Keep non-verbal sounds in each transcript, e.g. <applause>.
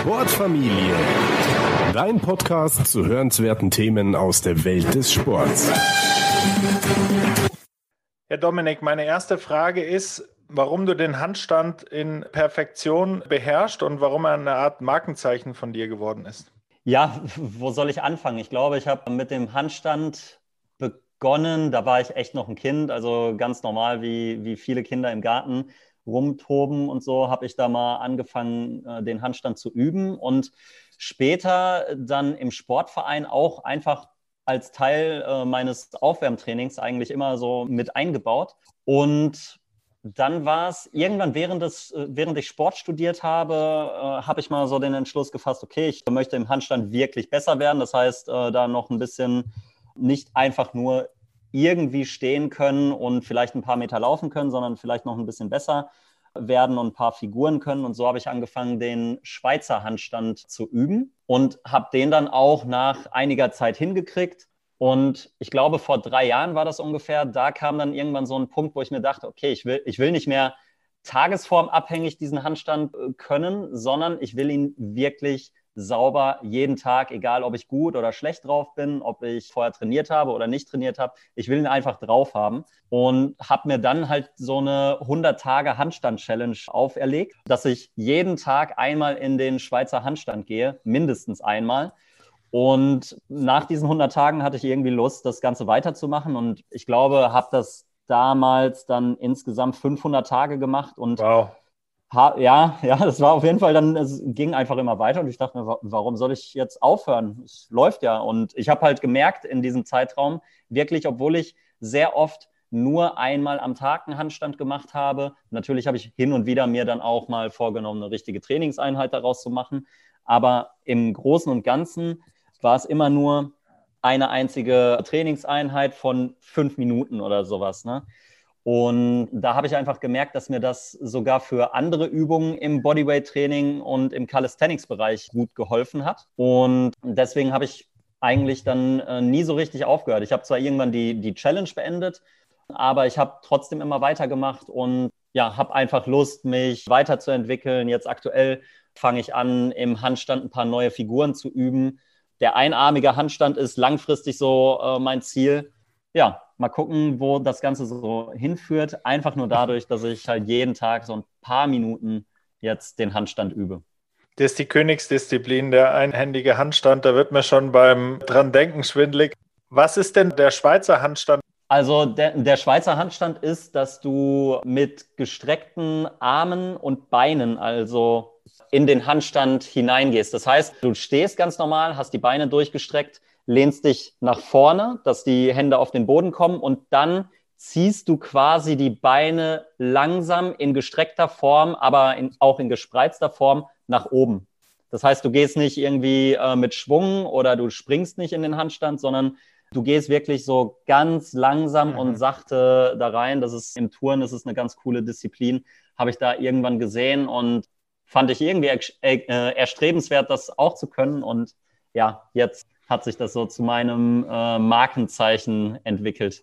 Sportfamilie. Dein Podcast zu hörenswerten Themen aus der Welt des Sports. Herr Dominik, meine erste Frage ist, warum du den Handstand in Perfektion beherrschst und warum er eine Art Markenzeichen von dir geworden ist. Ja, wo soll ich anfangen? Ich glaube, ich habe mit dem Handstand begonnen, da war ich echt noch ein Kind, also ganz normal wie, wie viele Kinder im Garten rumtoben und so, habe ich da mal angefangen, äh, den Handstand zu üben und später dann im Sportverein auch einfach als Teil äh, meines Aufwärmtrainings eigentlich immer so mit eingebaut. Und dann war es irgendwann, während, des, äh, während ich Sport studiert habe, äh, habe ich mal so den Entschluss gefasst, okay, ich möchte im Handstand wirklich besser werden. Das heißt, äh, da noch ein bisschen nicht einfach nur irgendwie stehen können und vielleicht ein paar Meter laufen können, sondern vielleicht noch ein bisschen besser werden und ein paar Figuren können. Und so habe ich angefangen, den Schweizer Handstand zu üben und habe den dann auch nach einiger Zeit hingekriegt. Und ich glaube, vor drei Jahren war das ungefähr. Da kam dann irgendwann so ein Punkt, wo ich mir dachte, okay, ich will, ich will nicht mehr tagesformabhängig diesen Handstand äh, können, sondern ich will ihn wirklich sauber jeden Tag, egal ob ich gut oder schlecht drauf bin, ob ich vorher trainiert habe oder nicht trainiert habe. Ich will ihn einfach drauf haben und habe mir dann halt so eine 100 Tage Handstand-Challenge auferlegt, dass ich jeden Tag einmal in den Schweizer Handstand gehe, mindestens einmal. Und nach diesen 100 Tagen hatte ich irgendwie Lust, das Ganze weiterzumachen. Und ich glaube, habe das damals dann insgesamt 500 Tage gemacht. Und wow. Ja, ja, das war auf jeden Fall dann, es ging einfach immer weiter. Und ich dachte mir, warum soll ich jetzt aufhören? Es läuft ja. Und ich habe halt gemerkt in diesem Zeitraum, wirklich, obwohl ich sehr oft nur einmal am Tag einen Handstand gemacht habe. Natürlich habe ich hin und wieder mir dann auch mal vorgenommen, eine richtige Trainingseinheit daraus zu machen. Aber im Großen und Ganzen war es immer nur eine einzige Trainingseinheit von fünf Minuten oder sowas. Ne? Und da habe ich einfach gemerkt, dass mir das sogar für andere Übungen im Bodyweight-Training und im Calisthenics-Bereich gut geholfen hat. Und deswegen habe ich eigentlich dann äh, nie so richtig aufgehört. Ich habe zwar irgendwann die, die Challenge beendet, aber ich habe trotzdem immer weitergemacht und ja, habe einfach Lust, mich weiterzuentwickeln. Jetzt aktuell fange ich an, im Handstand ein paar neue Figuren zu üben der einarmige Handstand ist langfristig so äh, mein Ziel. Ja, mal gucken, wo das Ganze so hinführt. Einfach nur dadurch, dass ich halt jeden Tag so ein paar Minuten jetzt den Handstand übe. Das ist die Königsdisziplin, der einhändige Handstand. Da wird mir schon beim dran denken schwindlig. Was ist denn der Schweizer Handstand? Also der, der, Schweizer Handstand ist, dass du mit gestreckten Armen und Beinen, also in den Handstand hineingehst. Das heißt, du stehst ganz normal, hast die Beine durchgestreckt, lehnst dich nach vorne, dass die Hände auf den Boden kommen und dann ziehst du quasi die Beine langsam in gestreckter Form, aber in, auch in gespreizter Form nach oben. Das heißt, du gehst nicht irgendwie äh, mit Schwung oder du springst nicht in den Handstand, sondern du gehst wirklich so ganz langsam mhm. und sachte da rein. Das ist im Touren, das ist eine ganz coole Disziplin. Habe ich da irgendwann gesehen und fand ich irgendwie äh, erstrebenswert, das auch zu können. Und ja, jetzt hat sich das so zu meinem äh, Markenzeichen entwickelt.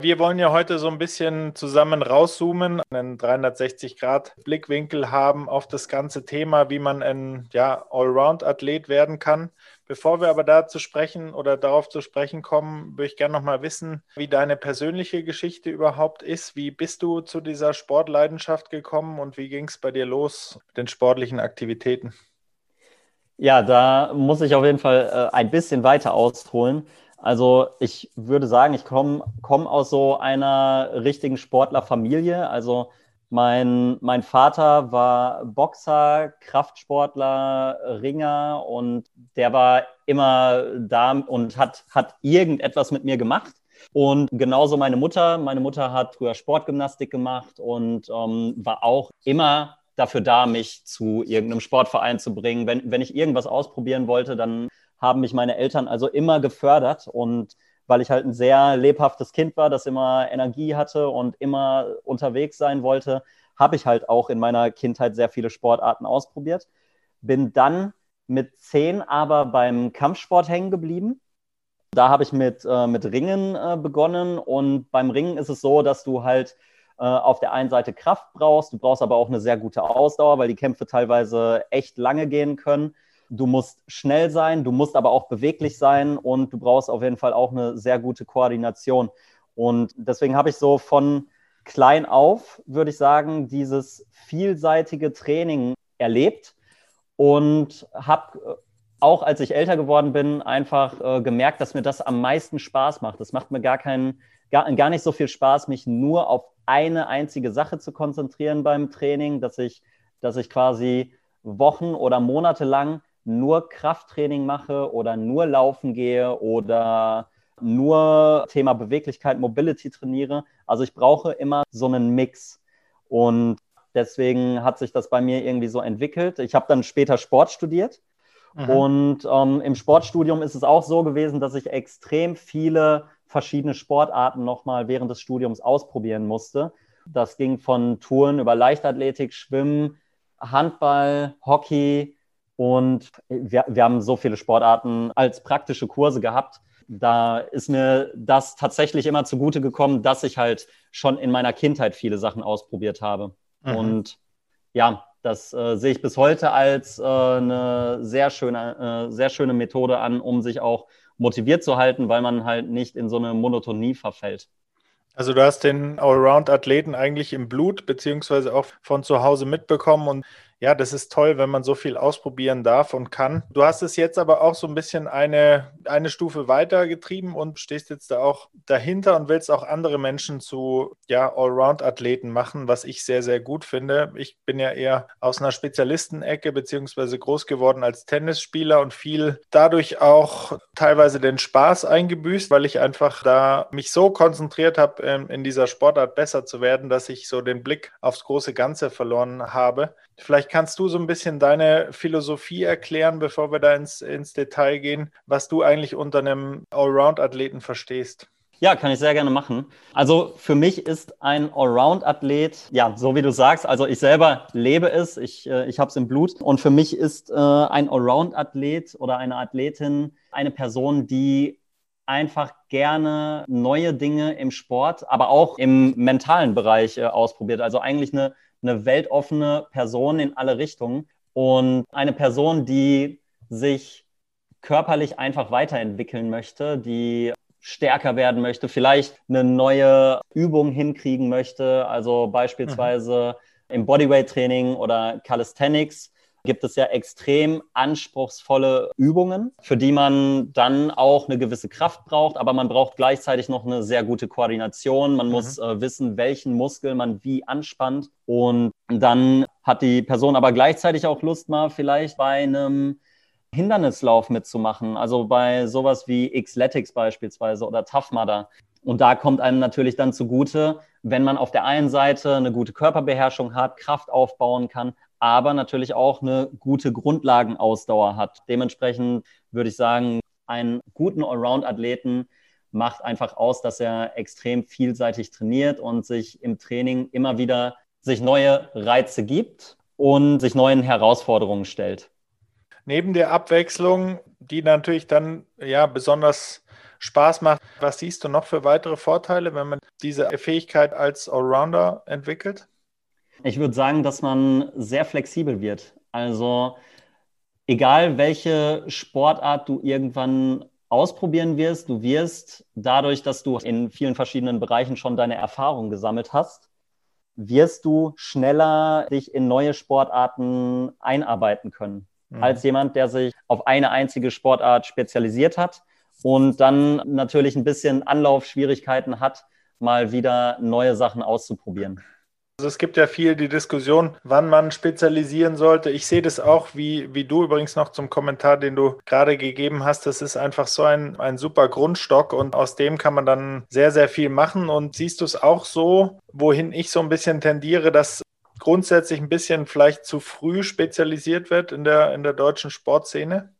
Wir wollen ja heute so ein bisschen zusammen rauszoomen, einen 360-Grad-Blickwinkel haben auf das ganze Thema, wie man ein ja, Allround-Athlet werden kann. Bevor wir aber da sprechen oder darauf zu sprechen kommen, würde ich gerne noch mal wissen, wie deine persönliche Geschichte überhaupt ist. Wie bist du zu dieser Sportleidenschaft gekommen und wie ging es bei dir los mit den sportlichen Aktivitäten? Ja, da muss ich auf jeden Fall äh, ein bisschen weiter ausholen. Also ich würde sagen, ich komme komm aus so einer richtigen Sportlerfamilie. Also mein, mein Vater war Boxer, Kraftsportler, Ringer und der war immer da und hat, hat irgendetwas mit mir gemacht. Und genauso meine Mutter. Meine Mutter hat früher Sportgymnastik gemacht und ähm, war auch immer dafür da, mich zu irgendeinem Sportverein zu bringen. Wenn, wenn ich irgendwas ausprobieren wollte, dann haben mich meine Eltern also immer gefördert und weil ich halt ein sehr lebhaftes Kind war, das immer Energie hatte und immer unterwegs sein wollte, habe ich halt auch in meiner Kindheit sehr viele Sportarten ausprobiert. Bin dann mit zehn aber beim Kampfsport hängen geblieben. Da habe ich mit, äh, mit Ringen äh, begonnen und beim Ringen ist es so, dass du halt äh, auf der einen Seite Kraft brauchst, du brauchst aber auch eine sehr gute Ausdauer, weil die Kämpfe teilweise echt lange gehen können. Du musst schnell sein, du musst aber auch beweglich sein und du brauchst auf jeden Fall auch eine sehr gute Koordination. Und deswegen habe ich so von klein auf, würde ich sagen, dieses vielseitige Training erlebt und habe äh, auch als ich älter geworden bin, einfach äh, gemerkt, dass mir das am meisten Spaß macht. Es macht mir gar keinen, gar, gar nicht so viel Spaß, mich nur auf eine einzige Sache zu konzentrieren beim Training, dass ich, dass ich quasi Wochen oder Monate lang nur Krafttraining mache oder nur laufen gehe oder nur Thema Beweglichkeit, Mobility trainiere. Also ich brauche immer so einen Mix. Und deswegen hat sich das bei mir irgendwie so entwickelt. Ich habe dann später Sport studiert Mhm. Und ähm, im Sportstudium ist es auch so gewesen, dass ich extrem viele verschiedene Sportarten nochmal während des Studiums ausprobieren musste. Das ging von Touren über Leichtathletik, Schwimmen, Handball, Hockey und wir, wir haben so viele Sportarten als praktische Kurse gehabt. Da ist mir das tatsächlich immer zugute gekommen, dass ich halt schon in meiner Kindheit viele Sachen ausprobiert habe. Mhm. Und ja, das äh, sehe ich bis heute als äh, eine sehr schöne, äh, sehr schöne Methode an, um sich auch motiviert zu halten, weil man halt nicht in so eine Monotonie verfällt. Also du hast den Allround-Athleten eigentlich im Blut, beziehungsweise auch von zu Hause mitbekommen und ja, das ist toll, wenn man so viel ausprobieren darf und kann. Du hast es jetzt aber auch so ein bisschen eine, eine Stufe weiter getrieben und stehst jetzt da auch dahinter und willst auch andere Menschen zu ja, Allround-Athleten machen, was ich sehr, sehr gut finde. Ich bin ja eher aus einer Spezialistenecke beziehungsweise groß geworden als Tennisspieler und viel dadurch auch teilweise den Spaß eingebüßt, weil ich einfach da mich so konzentriert habe, ähm, in dieser Sportart besser zu werden, dass ich so den Blick aufs große Ganze verloren habe. Vielleicht kannst du so ein bisschen deine Philosophie erklären, bevor wir da ins, ins Detail gehen, was du eigentlich unter einem Allround-Athleten verstehst. Ja, kann ich sehr gerne machen. Also für mich ist ein Allround-Athlet, ja, so wie du sagst, also ich selber lebe es, ich, äh, ich habe es im Blut. Und für mich ist äh, ein Allround-Athlet oder eine Athletin eine Person, die einfach gerne neue Dinge im Sport, aber auch im mentalen Bereich äh, ausprobiert. Also eigentlich eine eine weltoffene Person in alle Richtungen und eine Person, die sich körperlich einfach weiterentwickeln möchte, die stärker werden möchte, vielleicht eine neue Übung hinkriegen möchte, also beispielsweise mhm. im Bodyweight-Training oder Calisthenics gibt es ja extrem anspruchsvolle Übungen, für die man dann auch eine gewisse Kraft braucht, aber man braucht gleichzeitig noch eine sehr gute Koordination. Man mhm. muss äh, wissen, welchen Muskel man wie anspannt. Und dann hat die Person aber gleichzeitig auch Lust, mal vielleicht bei einem Hindernislauf mitzumachen. Also bei sowas wie Xletics beispielsweise oder Tough Mudder. Und da kommt einem natürlich dann zugute, wenn man auf der einen Seite eine gute Körperbeherrschung hat, Kraft aufbauen kann, aber natürlich auch eine gute Grundlagenausdauer hat. Dementsprechend würde ich sagen, einen guten Allround-Athleten macht einfach aus, dass er extrem vielseitig trainiert und sich im Training immer wieder sich neue Reize gibt und sich neuen Herausforderungen stellt. Neben der Abwechslung, die natürlich dann ja besonders Spaß macht, was siehst du noch für weitere Vorteile, wenn man diese Fähigkeit als Allrounder entwickelt? Ich würde sagen, dass man sehr flexibel wird. Also egal welche Sportart du irgendwann ausprobieren wirst, du wirst dadurch, dass du in vielen verschiedenen Bereichen schon deine Erfahrungen gesammelt hast, wirst du schneller dich in neue Sportarten einarbeiten können, mhm. als jemand, der sich auf eine einzige Sportart spezialisiert hat und dann natürlich ein bisschen Anlaufschwierigkeiten hat, mal wieder neue Sachen auszuprobieren. Also es gibt ja viel die Diskussion, wann man spezialisieren sollte. Ich sehe das auch, wie, wie du übrigens noch zum Kommentar, den du gerade gegeben hast. Das ist einfach so ein, ein super Grundstock und aus dem kann man dann sehr, sehr viel machen. Und siehst du es auch so, wohin ich so ein bisschen tendiere, dass grundsätzlich ein bisschen vielleicht zu früh spezialisiert wird in der, in der deutschen Sportszene?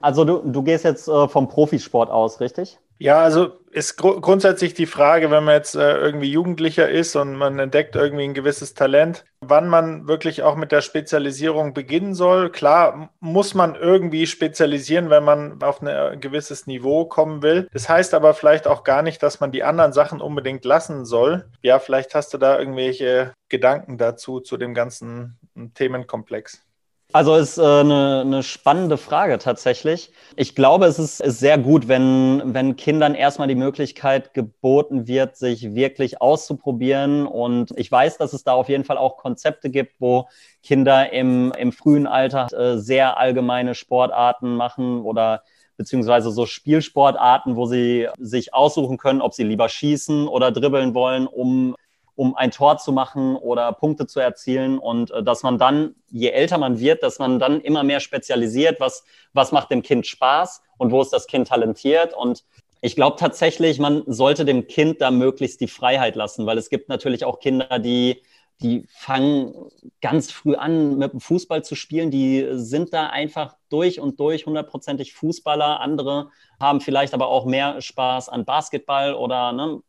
Also du, du gehst jetzt äh, vom Profisport aus, richtig? Ja, also ist gr grundsätzlich die Frage, wenn man jetzt äh, irgendwie Jugendlicher ist und man entdeckt irgendwie ein gewisses Talent, wann man wirklich auch mit der Spezialisierung beginnen soll. Klar muss man irgendwie spezialisieren, wenn man auf ein gewisses Niveau kommen will. Das heißt aber vielleicht auch gar nicht, dass man die anderen Sachen unbedingt lassen soll. Ja, vielleicht hast du da irgendwelche Gedanken dazu, zu dem ganzen Themenkomplex. Also ist äh, eine, eine spannende Frage tatsächlich. Ich glaube, es ist, ist sehr gut, wenn, wenn Kindern erstmal die Möglichkeit geboten wird, sich wirklich auszuprobieren. Und ich weiß, dass es da auf jeden Fall auch Konzepte gibt, wo Kinder im, im frühen Alter äh, sehr allgemeine Sportarten machen oder beziehungsweise so Spielsportarten, wo sie sich aussuchen können, ob sie lieber schießen oder dribbeln wollen, um um ein Tor zu machen oder Punkte zu erzielen und äh, dass man dann, je älter man wird, dass man dann immer mehr spezialisiert, was, was macht dem Kind Spaß und wo ist das Kind talentiert und ich glaube tatsächlich, man sollte dem Kind da möglichst die Freiheit lassen, weil es gibt natürlich auch Kinder, die, die fangen ganz früh an, mit dem Fußball zu spielen. Die sind da einfach durch und durch hundertprozentig Fußballer. Andere haben vielleicht aber auch mehr Spaß an Basketball oder ne,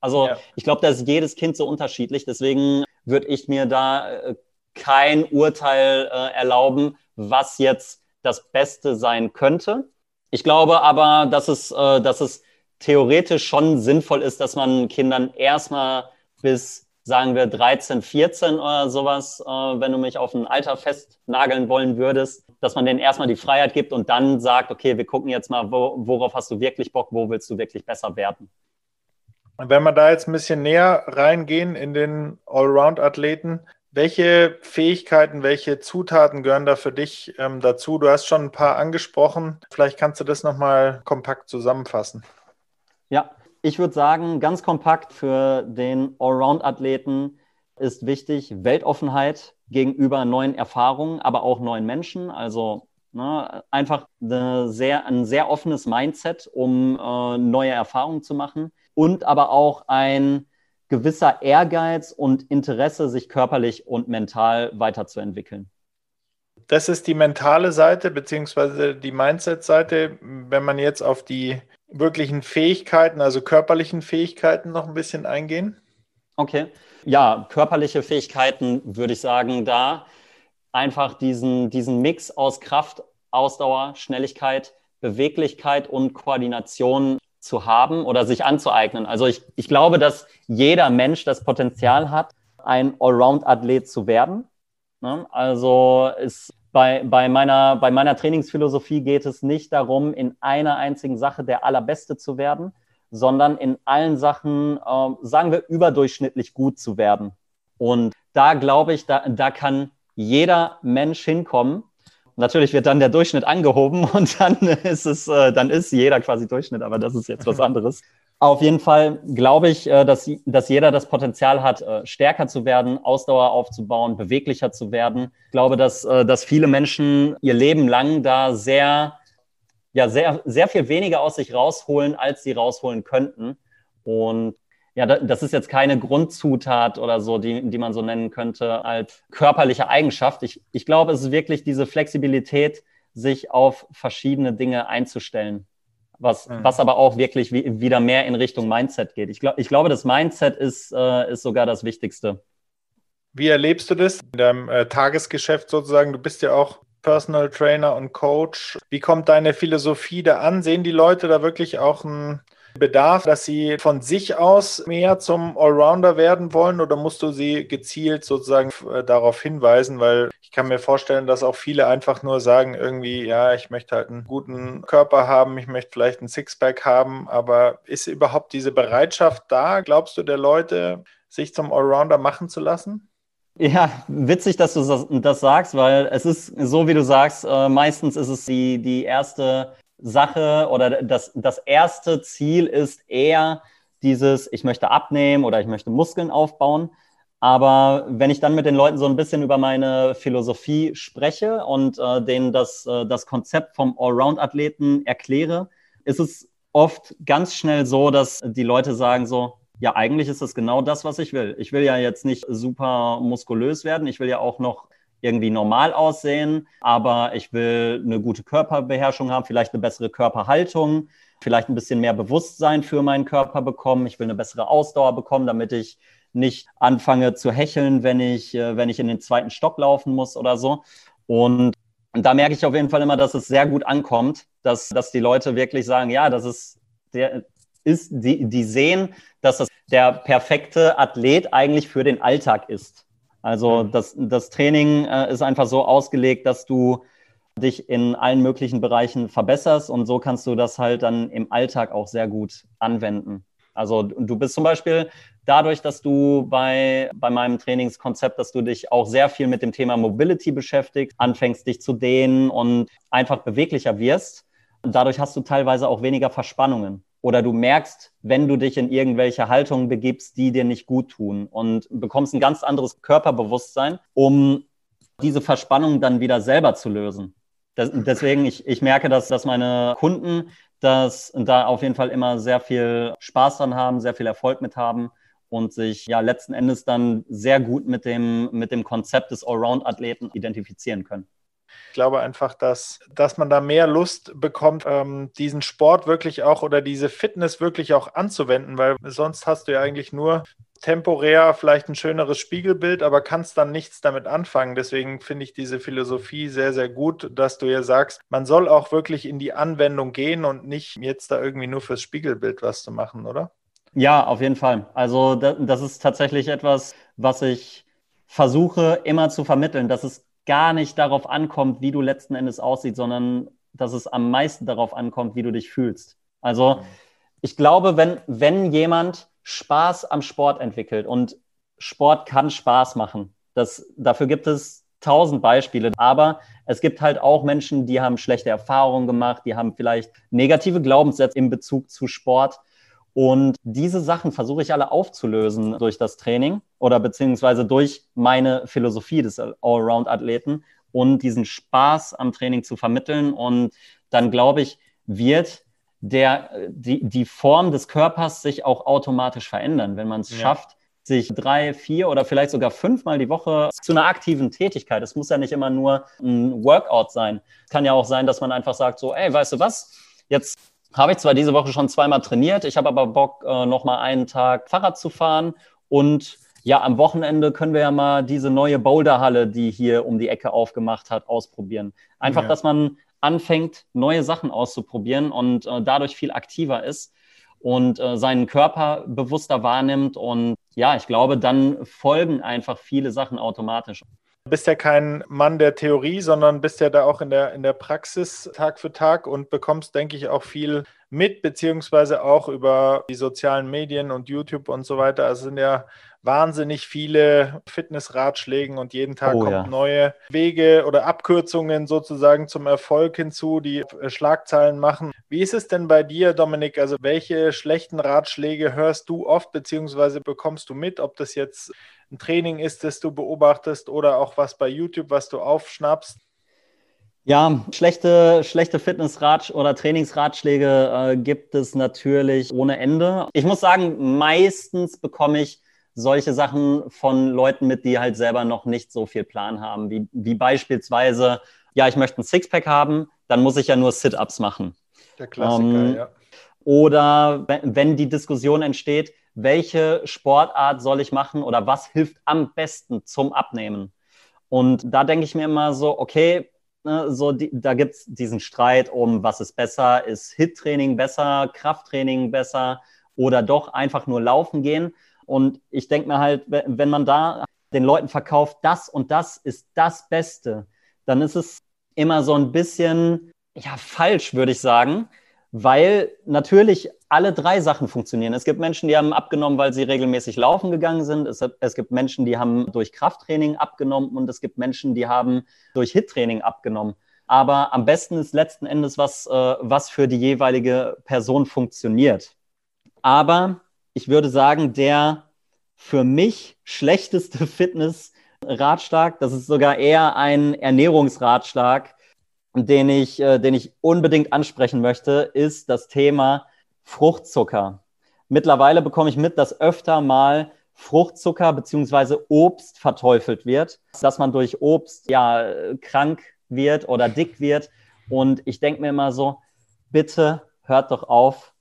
also ja. ich glaube, da ist jedes Kind so unterschiedlich. Deswegen würde ich mir da äh, kein Urteil äh, erlauben, was jetzt das Beste sein könnte. Ich glaube aber, dass es, äh, dass es theoretisch schon sinnvoll ist, dass man Kindern erstmal bis, sagen wir, 13, 14 oder sowas, äh, wenn du mich auf ein Alter festnageln wollen würdest, dass man denen erstmal die Freiheit gibt und dann sagt, okay, wir gucken jetzt mal, wo, worauf hast du wirklich Bock, wo willst du wirklich besser werden. Wenn wir da jetzt ein bisschen näher reingehen in den Allround-Athleten, welche Fähigkeiten, welche Zutaten gehören da für dich ähm, dazu? Du hast schon ein paar angesprochen. Vielleicht kannst du das nochmal kompakt zusammenfassen. Ja, ich würde sagen, ganz kompakt für den Allround-Athleten ist wichtig Weltoffenheit gegenüber neuen Erfahrungen, aber auch neuen Menschen. Also ne, einfach sehr, ein sehr offenes Mindset, um äh, neue Erfahrungen zu machen und aber auch ein gewisser Ehrgeiz und Interesse, sich körperlich und mental weiterzuentwickeln. Das ist die mentale Seite beziehungsweise die Mindset-Seite. Wenn man jetzt auf die wirklichen Fähigkeiten, also körperlichen Fähigkeiten noch ein bisschen eingehen. Okay. Ja, körperliche Fähigkeiten würde ich sagen, da einfach diesen, diesen Mix aus Kraft, Ausdauer, Schnelligkeit, Beweglichkeit und Koordination zu haben oder sich anzueignen. Also ich, ich glaube, dass jeder Mensch das Potenzial hat, ein Allround-Athlet zu werden. Ne? Also ist bei, bei, meiner, bei meiner Trainingsphilosophie geht es nicht darum, in einer einzigen Sache der Allerbeste zu werden, sondern in allen Sachen, äh, sagen wir, überdurchschnittlich gut zu werden. Und da glaube ich, da, da kann jeder Mensch hinkommen, Natürlich wird dann der Durchschnitt angehoben <laughs> und dann ist es, äh, dann ist jeder quasi Durchschnitt, aber das ist jetzt was anderes. <laughs> Auf jeden Fall glaube ich, äh, dass, dass jeder das Potenzial hat, äh, stärker zu werden, Ausdauer aufzubauen, beweglicher zu werden. Ich glaube, dass, dass viele Menschen ihr Leben lang da sehr, ja, sehr, sehr viel weniger aus sich rausholen, als sie rausholen könnten. Und ja, das ist jetzt keine Grundzutat oder so, die, die man so nennen könnte als körperliche Eigenschaft. Ich, ich glaube, es ist wirklich diese Flexibilität, sich auf verschiedene Dinge einzustellen. Was, mhm. was aber auch wirklich wie, wieder mehr in Richtung Mindset geht. Ich, glaub, ich glaube, das Mindset ist, äh, ist sogar das Wichtigste. Wie erlebst du das in deinem äh, Tagesgeschäft sozusagen? Du bist ja auch Personal Trainer und Coach. Wie kommt deine Philosophie da an? Sehen die Leute da wirklich auch ein Bedarf, dass sie von sich aus mehr zum Allrounder werden wollen oder musst du sie gezielt sozusagen äh, darauf hinweisen? Weil ich kann mir vorstellen, dass auch viele einfach nur sagen, irgendwie, ja, ich möchte halt einen guten Körper haben, ich möchte vielleicht ein Sixpack haben, aber ist überhaupt diese Bereitschaft da, glaubst du, der Leute, sich zum Allrounder machen zu lassen? Ja, witzig, dass du das, sagst, weil es ist so, wie du sagst, äh, meistens ist es die, die erste Sache oder das, das erste Ziel ist eher dieses, ich möchte abnehmen oder ich möchte Muskeln aufbauen. Aber wenn ich dann mit den Leuten so ein bisschen über meine Philosophie spreche und äh, denen das, äh, das Konzept vom Allround-Athleten erkläre, ist es oft ganz schnell so, dass die Leute sagen so, ja, eigentlich ist das genau das, was ich will. Ich will ja jetzt nicht super muskulös werden. Ich will ja auch noch irgendwie normal aussehen, aber ich will eine gute Körperbeherrschung haben, vielleicht eine bessere Körperhaltung, vielleicht ein bisschen mehr Bewusstsein für meinen Körper bekommen. Ich will eine bessere Ausdauer bekommen, damit ich nicht anfange zu hecheln, wenn ich, äh, wenn ich in den zweiten Stock laufen muss oder so. Und da merke ich auf jeden Fall immer, dass es sehr gut ankommt, dass, dass die Leute wirklich sagen, ja, das ist der ist, die, die sehen, dass das der perfekte Athlet eigentlich für den Alltag ist. Also das, das Training äh, ist einfach so ausgelegt, dass du dich in allen möglichen Bereichen verbesserst und so kannst du das halt dann im Alltag auch sehr gut anwenden. Also du bist zum Beispiel dadurch, dass du bei, bei meinem Trainingskonzept, dass du dich auch sehr viel mit dem Thema Mobility beschäftigst, anfängst dich zu dehnen und einfach beweglicher wirst. Dadurch hast du teilweise auch weniger Verspannungen. Oder du merkst, wenn du dich in irgendwelche Haltungen begibst, die dir nicht gut tun und bekommst ein ganz anderes Körperbewusstsein, um diese Verspannung dann wieder selber zu lösen. Das, deswegen, ich, ich merke, dass, dass meine Kunden das da auf jeden Fall immer sehr viel Spaß dran haben, sehr viel Erfolg mit haben und sich ja letzten Endes dann sehr gut mit dem, mit dem Konzept des Allround-Athleten identifizieren können. Ich glaube einfach, dass, dass man da mehr Lust bekommt, ähm, diesen Sport wirklich auch oder diese Fitness wirklich auch anzuwenden, weil sonst hast du ja eigentlich nur temporär vielleicht ein schöneres Spiegelbild, aber kannst dann nichts damit anfangen. Deswegen finde ich diese Philosophie sehr, sehr gut, dass du ja sagst, man soll auch wirklich in die Anwendung gehen und nicht jetzt da irgendwie nur fürs Spiegelbild was zu machen, oder? Ja, auf jeden Fall. Also das ist tatsächlich etwas, was ich versuche immer zu vermitteln, dass es gar nicht darauf ankommt, wie du letzten Endes aussiehst, sondern dass es am meisten darauf ankommt, wie du dich fühlst. Also mhm. ich glaube, wenn, wenn jemand Spaß am Sport entwickelt und Sport kann Spaß machen, das, dafür gibt es tausend Beispiele, aber es gibt halt auch Menschen, die haben schlechte Erfahrungen gemacht, die haben vielleicht negative Glaubenssätze in Bezug zu Sport und diese Sachen versuche ich alle aufzulösen durch das Training oder beziehungsweise durch meine Philosophie des Allround-Athleten und diesen Spaß am Training zu vermitteln. Und dann glaube ich, wird der, die, die Form des Körpers sich auch automatisch verändern, wenn man es ja. schafft, sich drei, vier oder vielleicht sogar fünfmal die Woche zu einer aktiven Tätigkeit. Es muss ja nicht immer nur ein Workout sein. Es kann ja auch sein, dass man einfach sagt, so, ey, weißt du was? Jetzt habe ich zwar diese Woche schon zweimal trainiert, ich habe aber Bock, äh, noch mal einen Tag Fahrrad zu fahren und ja, am Wochenende können wir ja mal diese neue Boulderhalle, die hier um die Ecke aufgemacht hat, ausprobieren. Einfach, ja. dass man anfängt, neue Sachen auszuprobieren und äh, dadurch viel aktiver ist und äh, seinen Körper bewusster wahrnimmt. Und ja, ich glaube, dann folgen einfach viele Sachen automatisch. Du bist ja kein Mann der Theorie, sondern bist ja da auch in der, in der Praxis Tag für Tag und bekommst, denke ich, auch viel mit, beziehungsweise auch über die sozialen Medien und YouTube und so weiter. Also sind ja wahnsinnig viele Fitnessratschläge und jeden Tag oh, kommen ja. neue Wege oder Abkürzungen sozusagen zum Erfolg hinzu, die äh, Schlagzeilen machen. Wie ist es denn bei dir, Dominik? Also welche schlechten Ratschläge hörst du oft beziehungsweise bekommst du mit, ob das jetzt ein Training ist, das du beobachtest oder auch was bei YouTube, was du aufschnappst? Ja, schlechte, schlechte Fitnessrat- oder Trainingsratschläge äh, gibt es natürlich ohne Ende. Ich muss sagen, meistens bekomme ich solche Sachen von Leuten mit, die halt selber noch nicht so viel Plan haben, wie, wie beispielsweise, ja, ich möchte ein Sixpack haben, dann muss ich ja nur Sit-Ups machen. Der Klassiker, ähm, ja. Oder wenn, die Diskussion entsteht, welche Sportart soll ich machen oder was hilft am besten zum Abnehmen? Und da denke ich mir immer so, okay, ne, so die, da gibt es diesen Streit um, was ist besser, ist HIT-Training besser, Krafttraining besser oder doch einfach nur laufen gehen. Und ich denke mir halt, wenn man da den Leuten verkauft, das und das ist das Beste, dann ist es immer so ein bisschen, ja, falsch, würde ich sagen, weil natürlich alle drei Sachen funktionieren. Es gibt Menschen, die haben abgenommen, weil sie regelmäßig laufen gegangen sind. Es, es gibt Menschen, die haben durch Krafttraining abgenommen und es gibt Menschen, die haben durch HIT-Training abgenommen. Aber am besten ist letzten Endes was, äh, was für die jeweilige Person funktioniert. Aber ich würde sagen, der für mich schlechteste <laughs> Fitnessratschlag, das ist sogar eher ein Ernährungsratschlag, den ich, äh, den ich unbedingt ansprechen möchte, ist das Thema Fruchtzucker. Mittlerweile bekomme ich mit, dass öfter mal Fruchtzucker bzw. Obst verteufelt wird, dass man durch Obst ja krank wird oder dick wird. Und ich denke mir immer so, bitte hört doch auf,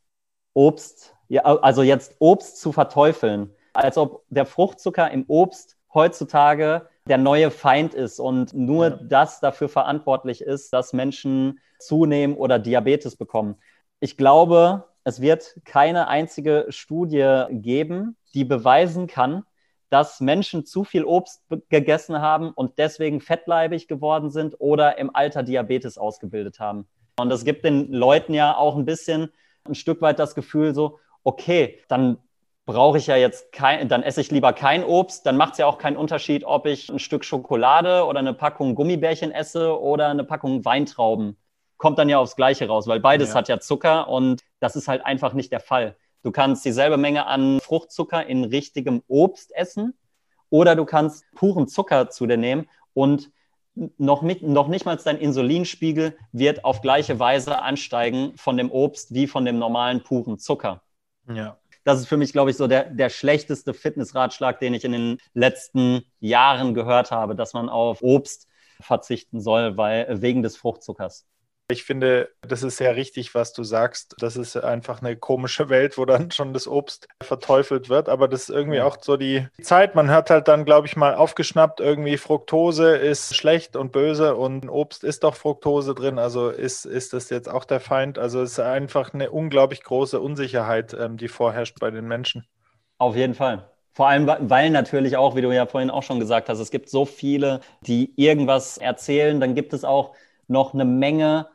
Obst ja, also jetzt Obst zu verteufeln. als ob der Fruchtzucker im Obst heutzutage der neue Feind ist und nur ja. das dafür verantwortlich ist, dass Menschen zunehmen oder Diabetes bekommen. Ich glaube, es wird keine einzige Studie geben, die beweisen kann, dass Menschen zu viel Obst gegessen haben und deswegen fettleibig geworden sind oder im Alter Diabetes ausgebildet haben. Und das gibt den Leuten ja auch ein bisschen ein Stück weit das Gefühl so, okay, dann brauche ich ja jetzt kein, dann esse ich lieber kein Obst, dann macht es ja auch keinen Unterschied, ob ich ein Stück Schokolade oder eine Packung Gummibärchen esse oder eine Packung Weintrauben. Kommt dann ja aufs Gleiche raus, weil beides ja. hat ja Zucker und das ist halt einfach nicht der Fall. Du kannst dieselbe Menge an Fruchtzucker in richtigem Obst essen oder du kannst puren Zucker zu dir nehmen und noch, mit, noch nicht mal dein Insulinspiegel wird auf gleiche Weise ansteigen von dem Obst wie von dem normalen puren Zucker. Ja. Das ist für mich, glaube ich, so der, der schlechteste Fitnessratschlag, den ich in den letzten Jahren gehört habe, dass man auf Obst verzichten soll, weil wegen des Fruchtzuckers. Ich finde, das ist sehr richtig, was du sagst. Das ist einfach eine komische <laughs> Welt, wo dann schon das Obst verteufelt wird. Aber das ist irgendwie auch so die Zeit. Man hat halt dann, glaube ich, mal aufgeschnappt, irgendwie Fructose ist schlecht und böse und Obst ist doch Fructose drin. Also ist, ist das jetzt auch der Feind? Also es ist einfach eine unglaublich große Unsicherheit, ähm, die vorherrscht bei den Menschen. Auf jeden Fall. Vor allem, weil natürlich auch, wie du ja vorhin auch schon gesagt hast, es gibt so viele, die irgendwas erzählen. Dann gibt es auch noch eine Menge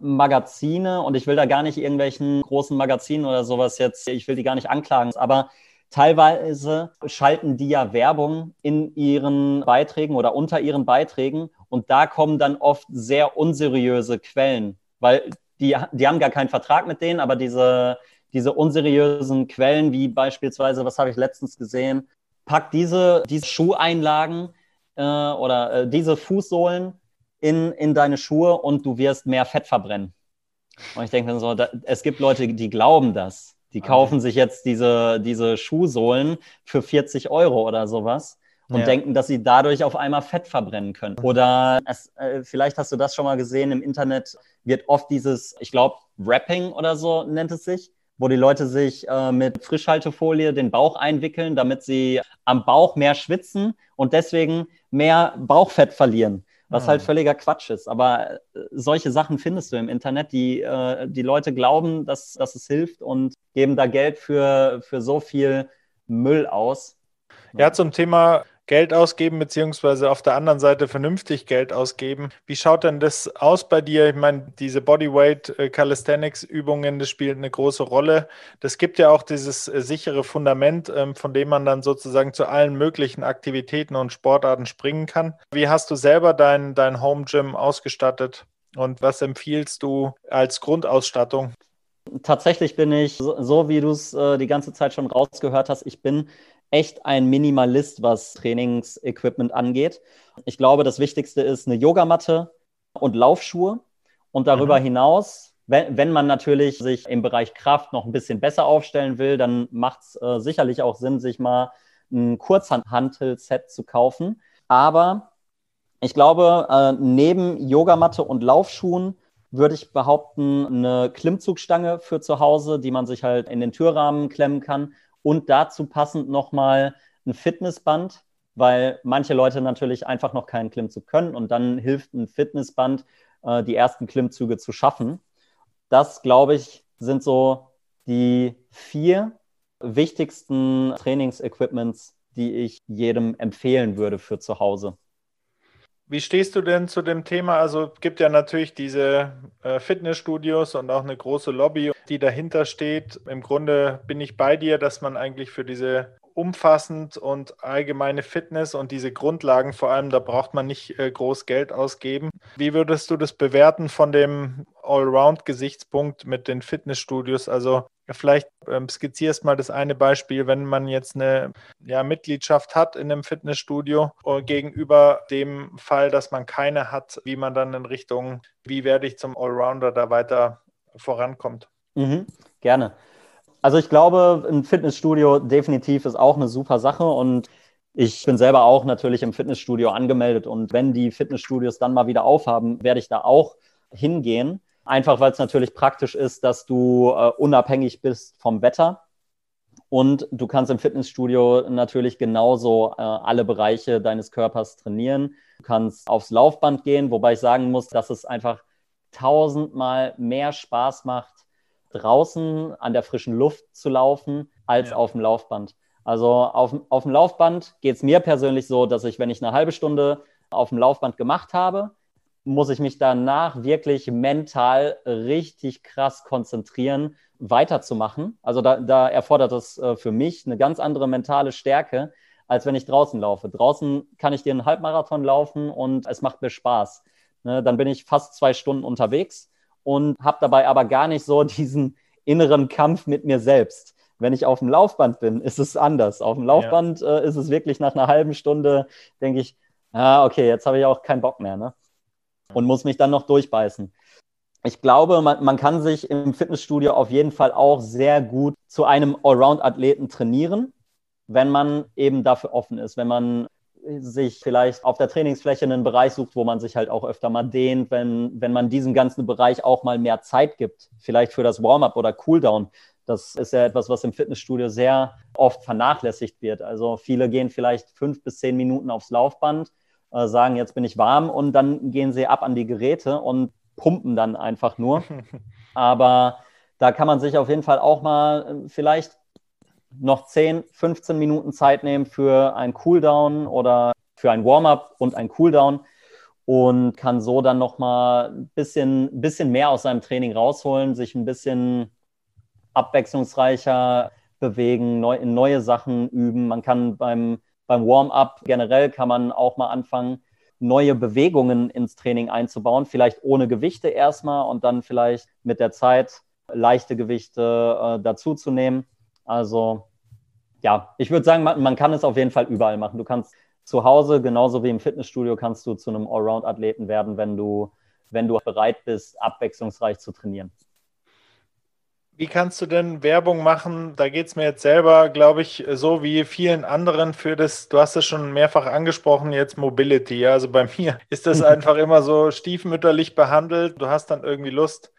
Magazine und ich will da gar nicht irgendwelchen großen Magazinen oder sowas jetzt, ich will die gar nicht anklagen, aber teilweise schalten die ja Werbung in ihren Beiträgen oder unter ihren Beiträgen und da kommen dann oft sehr unseriöse Quellen, weil die, die haben gar keinen Vertrag mit denen, aber diese, diese unseriösen Quellen, wie beispielsweise, was habe ich letztens gesehen, packt diese, diese Schuheinlagen äh, oder äh, diese Fußsohlen in, in deine Schuhe und du wirst mehr Fett verbrennen. Und ich denke dann so, da, es gibt Leute, die glauben das. Die kaufen okay. sich jetzt diese, diese Schuhsohlen für 40 Euro oder sowas und ja. denken, dass sie dadurch auf einmal Fett verbrennen können. Mhm. Oder es, äh, vielleicht hast du das schon mal gesehen, im Internet wird oft dieses, ich glaube, Wrapping oder so nennt es sich, wo die Leute sich äh, mit Frischhaltefolie den Bauch einwickeln, damit sie am Bauch mehr schwitzen und deswegen mehr Bauchfett verlieren was halt ah. völliger Quatsch ist. Aber äh, solche Sachen findest du im Internet, die äh, die Leute glauben, dass, dass es hilft und geben da Geld für, für so viel Müll aus. Ja, zum Thema Geld ausgeben, beziehungsweise auf der anderen Seite vernünftig Geld ausgeben. Wie schaut denn das aus bei dir? Ich meine, diese Bodyweight äh, Calisthenics Übungen, das spielt eine große Rolle. Das gibt ja auch dieses äh, sichere Fundament, ähm, von dem man dann sozusagen zu allen möglichen Aktivitäten und Sportarten springen kann. Wie hast du selber dein, dein Home Gym ausgestattet? Und was empfiehlst du als Grundausstattung? Tatsächlich bin ich, so, wie du es äh, die ganze Zeit schon rausgehört hast, ich bin echt ein Minimalist, was Trainingsequipment angeht. Ich glaube, das Wichtigste ist eine Yogamatte und Laufschuhe. Und darüber mhm. hinaus, wenn, wenn, man natürlich sich im Bereich Kraft noch ein bisschen besser aufstellen will, dann macht es äh, sicherlich auch Sinn, sich mal ein Kurzhantel-Set zu kaufen. Aber ich glaube, äh, neben Yogamatte und Laufschuhen würde ich behaupten, eine Klimmzugstange für zu Hause, die man sich halt in den Türrahmen klemmen kann und dazu passend nochmal ein Fitnessband, weil manche Leute natürlich einfach noch keinen Klimmzug können und dann hilft ein Fitnessband, äh, die ersten Klimmzüge zu schaffen. Das, glaube ich, sind so die vier wichtigsten Trainingsequipments, die ich jedem empfehlen würde für zu Hause. Wie stehst du denn zu dem Thema? Also gibt ja natürlich diese äh, Fitnessstudios und auch eine große Lobby, die dahinter steht. Im Grunde bin ich bei dir, dass man eigentlich für diese umfassend und allgemeine Fitness und diese Grundlagen vor allem, da braucht man nicht äh, groß Geld ausgeben. Wie würdest du das bewerten von dem Allround-Gesichtspunkt mit den Fitnessstudios? Also Vielleicht ähm, skizzierst mal das eine Beispiel, wenn man jetzt eine ja, Mitgliedschaft hat in einem Fitnessstudio äh, gegenüber dem Fall, dass man keine hat, wie man dann in Richtung, wie werde ich zum Allrounder da weiter vorankommt. Mhm, gerne. Also ich glaube, ein Fitnessstudio definitiv ist auch eine super Sache und ich bin selber auch natürlich im Fitnessstudio angemeldet und wenn die Fitnessstudios dann mal wieder aufhaben, werde ich da auch hingehen. Einfach weil es natürlich praktisch ist, dass du äh, unabhängig bist vom Wetter Und du kannst im Fitnessstudio natürlich genauso äh, alle Bereiche deines Körpers trainieren. Du kannst aufs Laufband gehen, wobei ich sagen muss, dass es einfach tausendmal mehr Spaß macht, draußen an der frischen Luft zu laufen, als ja. auf dem Laufband. Also auf, auf dem Laufband geht es mir persönlich so, dass ich, wenn ich eine halbe Stunde auf dem Laufband gemacht habe, muss ich mich danach wirklich mental richtig krass konzentrieren weiterzumachen. Also da, da erfordert es äh, für mich eine ganz andere mentale Stärke, als wenn ich draußen laufe. Draußen kann ich dir einen Halbmarathon laufen und es macht mir Spaß. Ne, dann bin ich fast zwei Stunden unterwegs und habe dabei aber gar nicht so <laughs> diesen inneren Kampf mit mir selbst. Wenn ich auf dem Laufband bin, ist es anders. Auf dem Laufband ja. äh, ist es wirklich nach einer halben Stunde, denke ich, ah, okay, jetzt habe ich auch keinen Bock mehr. Ne? Und muss mich dann noch durchbeißen ich glaube, man, man, kann sich im Fitnessstudio auf jeden Fall auch sehr gut zu einem Allround-Athleten trainieren, wenn man eben dafür offen ist, wenn man sich vielleicht auf der Trainingsfläche einen Bereich sucht, wo man sich halt auch öfter mal dehnt, wenn, wenn man diesem ganzen Bereich auch mal mehr Zeit gibt, vielleicht für das Warm-up oder Cooldown. Das ist ja etwas, was im Fitnessstudio sehr oft vernachlässigt wird. Also viele gehen vielleicht fünf bis zehn Minuten aufs Laufband, äh, sagen, jetzt bin ich warm und dann gehen sie ab an die Geräte und pumpen dann einfach nur. <laughs> Aber da kann man sich auf jeden Fall auch mal äh, vielleicht noch 10, 15 Minuten Zeit nehmen für ein Cooldown oder für ein Warm-up und ein Cooldown und kann so dann noch mal ein bisschen, bisschen mehr aus seinem Training rausholen, sich ein bisschen abwechslungsreicher bewegen, neu, neue Sachen üben. Man kann beim, beim Warm-up generell kann man auch mal anfangen, neue Bewegungen ins Training einzubauen, vielleicht ohne Gewichte erstmal und dann vielleicht mit der Zeit leichte Gewichte äh, dazuzunehmen. Also ja, ich würde sagen, man, man, kann es auf jeden Fall überall machen. Du kannst zu Hause, genauso wie im Fitnessstudio, kannst du zu einem Allround-Athleten werden, wenn du, wenn du bereit bist, abwechslungsreich zu trainieren. Wie kannst du denn Werbung machen? Da geht es mir jetzt selber, glaube ich, so wie vielen anderen für das, du hast es schon mehrfach angesprochen, jetzt Mobility. Also bei <laughs> mir ist das <laughs> einfach immer so stiefmütterlich behandelt. Du hast dann irgendwie Lust,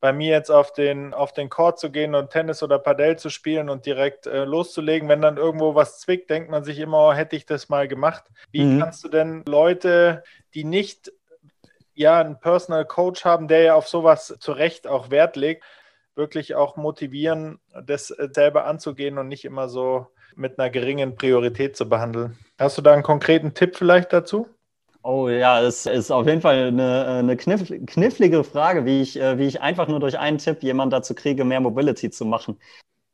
bei mir jetzt auf den, auf den Court zu gehen und Tennis oder Padel zu spielen und direkt äh, loszulegen. Wenn dann irgendwo was zwickt, denkt man sich immer, oh, hätte ich das mal gemacht. Wie mhm. kannst du denn Leute, die nicht ja, einen Personal Coach haben, der ja auf sowas zu Recht auch Wert legt, wirklich auch motivieren, das äh, selber anzugehen und nicht immer so mit einer geringen Priorität zu behandeln. Hast du da einen konkreten Tipp vielleicht dazu? Oh ja, es ist auf jeden Fall eine, eine kniff, knifflige Frage, wie ich, äh, wie ich einfach nur durch einen Tipp jemand dazu kriege, mehr Mobility zu machen.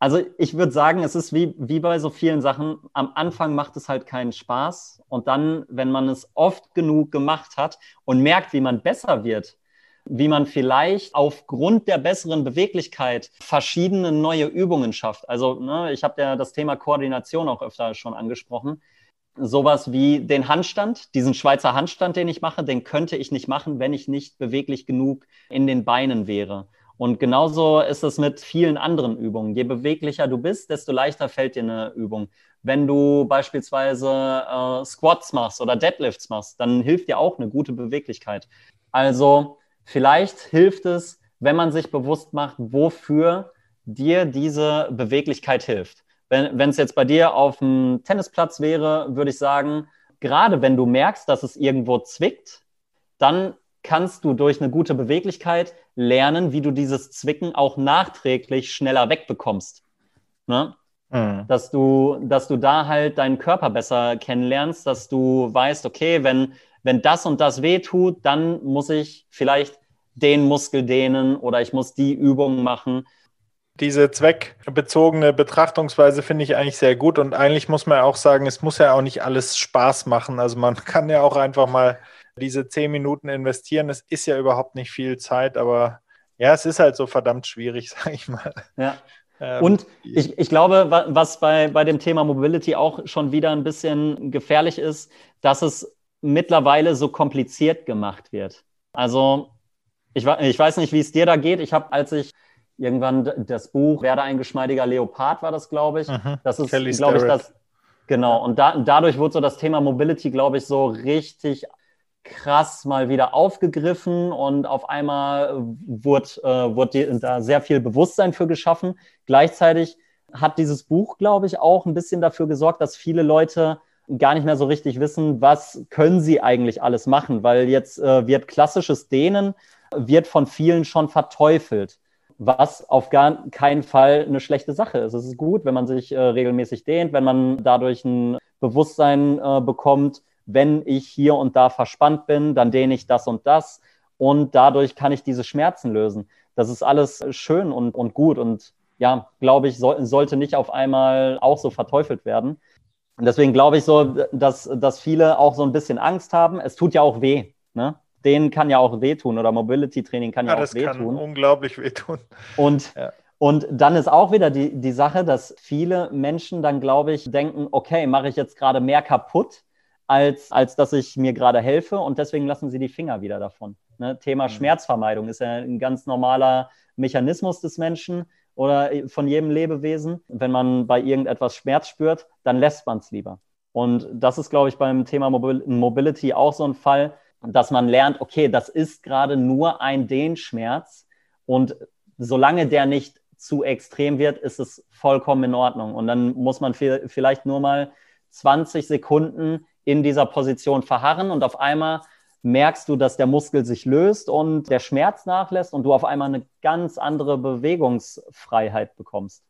Also ich würde sagen, es ist wie, wie bei so vielen Sachen, am Anfang macht es halt keinen Spaß und dann, wenn man es oft genug gemacht hat und merkt, wie man besser wird, wie man vielleicht aufgrund der besseren Beweglichkeit verschiedene neue Übungen schafft. Also ne, ich habe ja das Thema Koordination auch öfter schon angesprochen. Sowas wie den Handstand, diesen Schweizer Handstand, den ich mache, den könnte ich nicht machen, wenn ich nicht beweglich genug in den Beinen wäre. Und genauso ist es mit vielen anderen Übungen. Je beweglicher du bist, desto leichter fällt dir eine Übung. Wenn du beispielsweise äh, Squats machst oder Deadlifts machst, dann hilft dir auch eine gute Beweglichkeit. Also Vielleicht hilft es, wenn man sich bewusst macht, wofür dir diese Beweglichkeit hilft. Wenn es jetzt bei dir auf dem Tennisplatz wäre, würde ich sagen, gerade wenn du merkst, dass es irgendwo zwickt, dann kannst du durch eine gute Beweglichkeit lernen, wie du dieses Zwicken auch nachträglich schneller wegbekommst. Ne? Mhm. Dass, du, dass du da halt deinen Körper besser kennenlernst, dass du weißt, okay, wenn wenn das und das weh tut, dann muss ich vielleicht den Muskel dehnen oder ich muss die Übung machen. Diese zweckbezogene Betrachtungsweise finde ich eigentlich sehr gut und eigentlich muss man auch sagen, es muss ja auch nicht alles Spaß machen. Also man <laughs> kann ja auch einfach mal diese zehn Minuten investieren. Es ist ja überhaupt nicht viel Zeit, aber ja, es ist halt so verdammt schwierig, <laughs> sage ich mal. Ja. Ähm, und ich, ich glaube, was bei, bei dem Thema Mobility auch schon wieder ein bisschen gefährlich ist, dass es mittlerweile so kompliziert gemacht wird. Also ich, ich weiß nicht, wie es dir da geht. Ich habe, als ich irgendwann das Buch Werde ein geschmeidiger Leopard war das, glaube ich. Mhm. Das ist, glaube ich, das. Genau. Und da, dadurch wurde so das Thema Mobility, glaube ich, so richtig krass mal wieder aufgegriffen und auf einmal wurde, äh, wurde da sehr viel Bewusstsein für geschaffen. Gleichzeitig hat dieses Buch, glaube ich, auch ein bisschen dafür gesorgt, dass viele Leute gar nicht mehr so richtig wissen, was können sie eigentlich alles machen, weil jetzt äh, wird klassisches Dehnen, wird von vielen schon verteufelt, was auf gar keinen Fall eine schlechte Sache ist. Es ist gut, wenn man sich äh, regelmäßig dehnt, wenn man dadurch ein Bewusstsein äh, bekommt, wenn ich hier und da verspannt bin, dann dehne ich das und das und dadurch kann ich diese Schmerzen lösen. Das ist alles schön und, und gut und ja, glaube ich, so, sollte nicht auf einmal auch so verteufelt werden. Und deswegen glaube ich so, dass, dass viele auch so ein bisschen Angst haben. Es tut ja auch weh. Ne? Denen kann ja auch wehtun oder Mobility Training kann ja, ja auch wehtun. Das kann unglaublich wehtun. Und, ja. und dann ist auch wieder die, die Sache, dass viele Menschen dann, glaube ich, denken, okay, mache ich jetzt gerade mehr kaputt, als, als dass ich mir gerade helfe und deswegen lassen sie die Finger wieder davon. Ne? Thema mhm. Schmerzvermeidung ist ja ein ganz normaler Mechanismus des Menschen oder von jedem Lebewesen. Wenn man bei irgendetwas Schmerz spürt, dann lässt man es lieber. Und das ist, glaube ich, beim Thema Mobil Mobility auch so ein Fall, dass man lernt, okay, das ist gerade nur ein Dehnschmerz und solange der nicht zu extrem wird, ist es vollkommen in Ordnung. Und dann muss man vielleicht nur mal 20 Sekunden in dieser Position verharren und auf einmal merkst du, dass der Muskel sich löst und der Schmerz nachlässt und du auf einmal eine ganz andere Bewegungsfreiheit bekommst.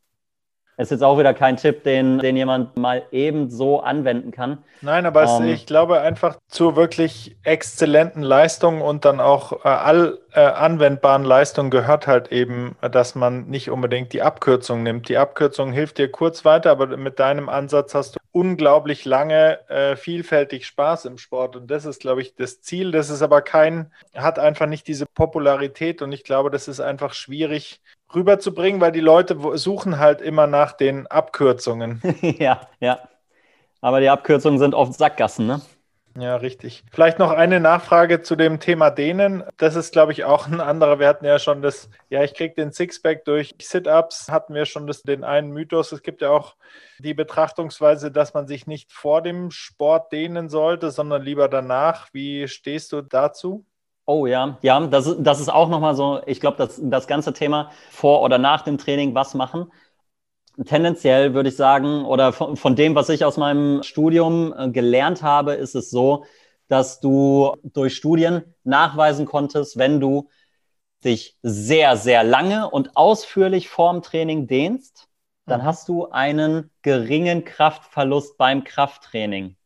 Ist jetzt auch wieder kein Tipp, den, den jemand mal eben so anwenden kann. Nein, aber ähm, ich glaube einfach zur wirklich exzellenten Leistung und dann auch äh, all äh, anwendbaren Leistungen gehört halt eben, dass man nicht unbedingt die Abkürzung nimmt. Die Abkürzung hilft dir kurz weiter, aber mit deinem Ansatz hast du unglaublich lange äh, vielfältig Spaß im Sport und das ist, glaube ich, das Ziel. Das ist aber kein, hat einfach nicht diese Popularität und ich glaube, das ist einfach schwierig rüberzubringen, weil die Leute suchen halt immer nach den Abkürzungen. <laughs> ja, ja. Aber die Abkürzungen sind oft Sackgassen, ne? Ja, richtig. Vielleicht noch eine Nachfrage zu dem Thema Dehnen. Das ist, glaube ich, auch ein anderer. Wir hatten ja schon das, ja, ich kriege den Sixpack durch Sit-Ups, hatten wir schon das, den einen Mythos. Es gibt ja auch die Betrachtungsweise, dass man sich nicht vor dem Sport dehnen sollte, sondern lieber danach. Wie stehst du dazu? Oh ja, ja, das, das ist auch nochmal so, ich glaube, das, das ganze Thema vor oder nach dem Training, was machen. Tendenziell würde ich sagen, oder von, von dem, was ich aus meinem Studium äh, gelernt habe, ist es so, dass du durch Studien nachweisen konntest, wenn du dich sehr, sehr lange und ausführlich vorm Training dehnst, dann mhm. hast du einen geringen Kraftverlust beim Krafttraining.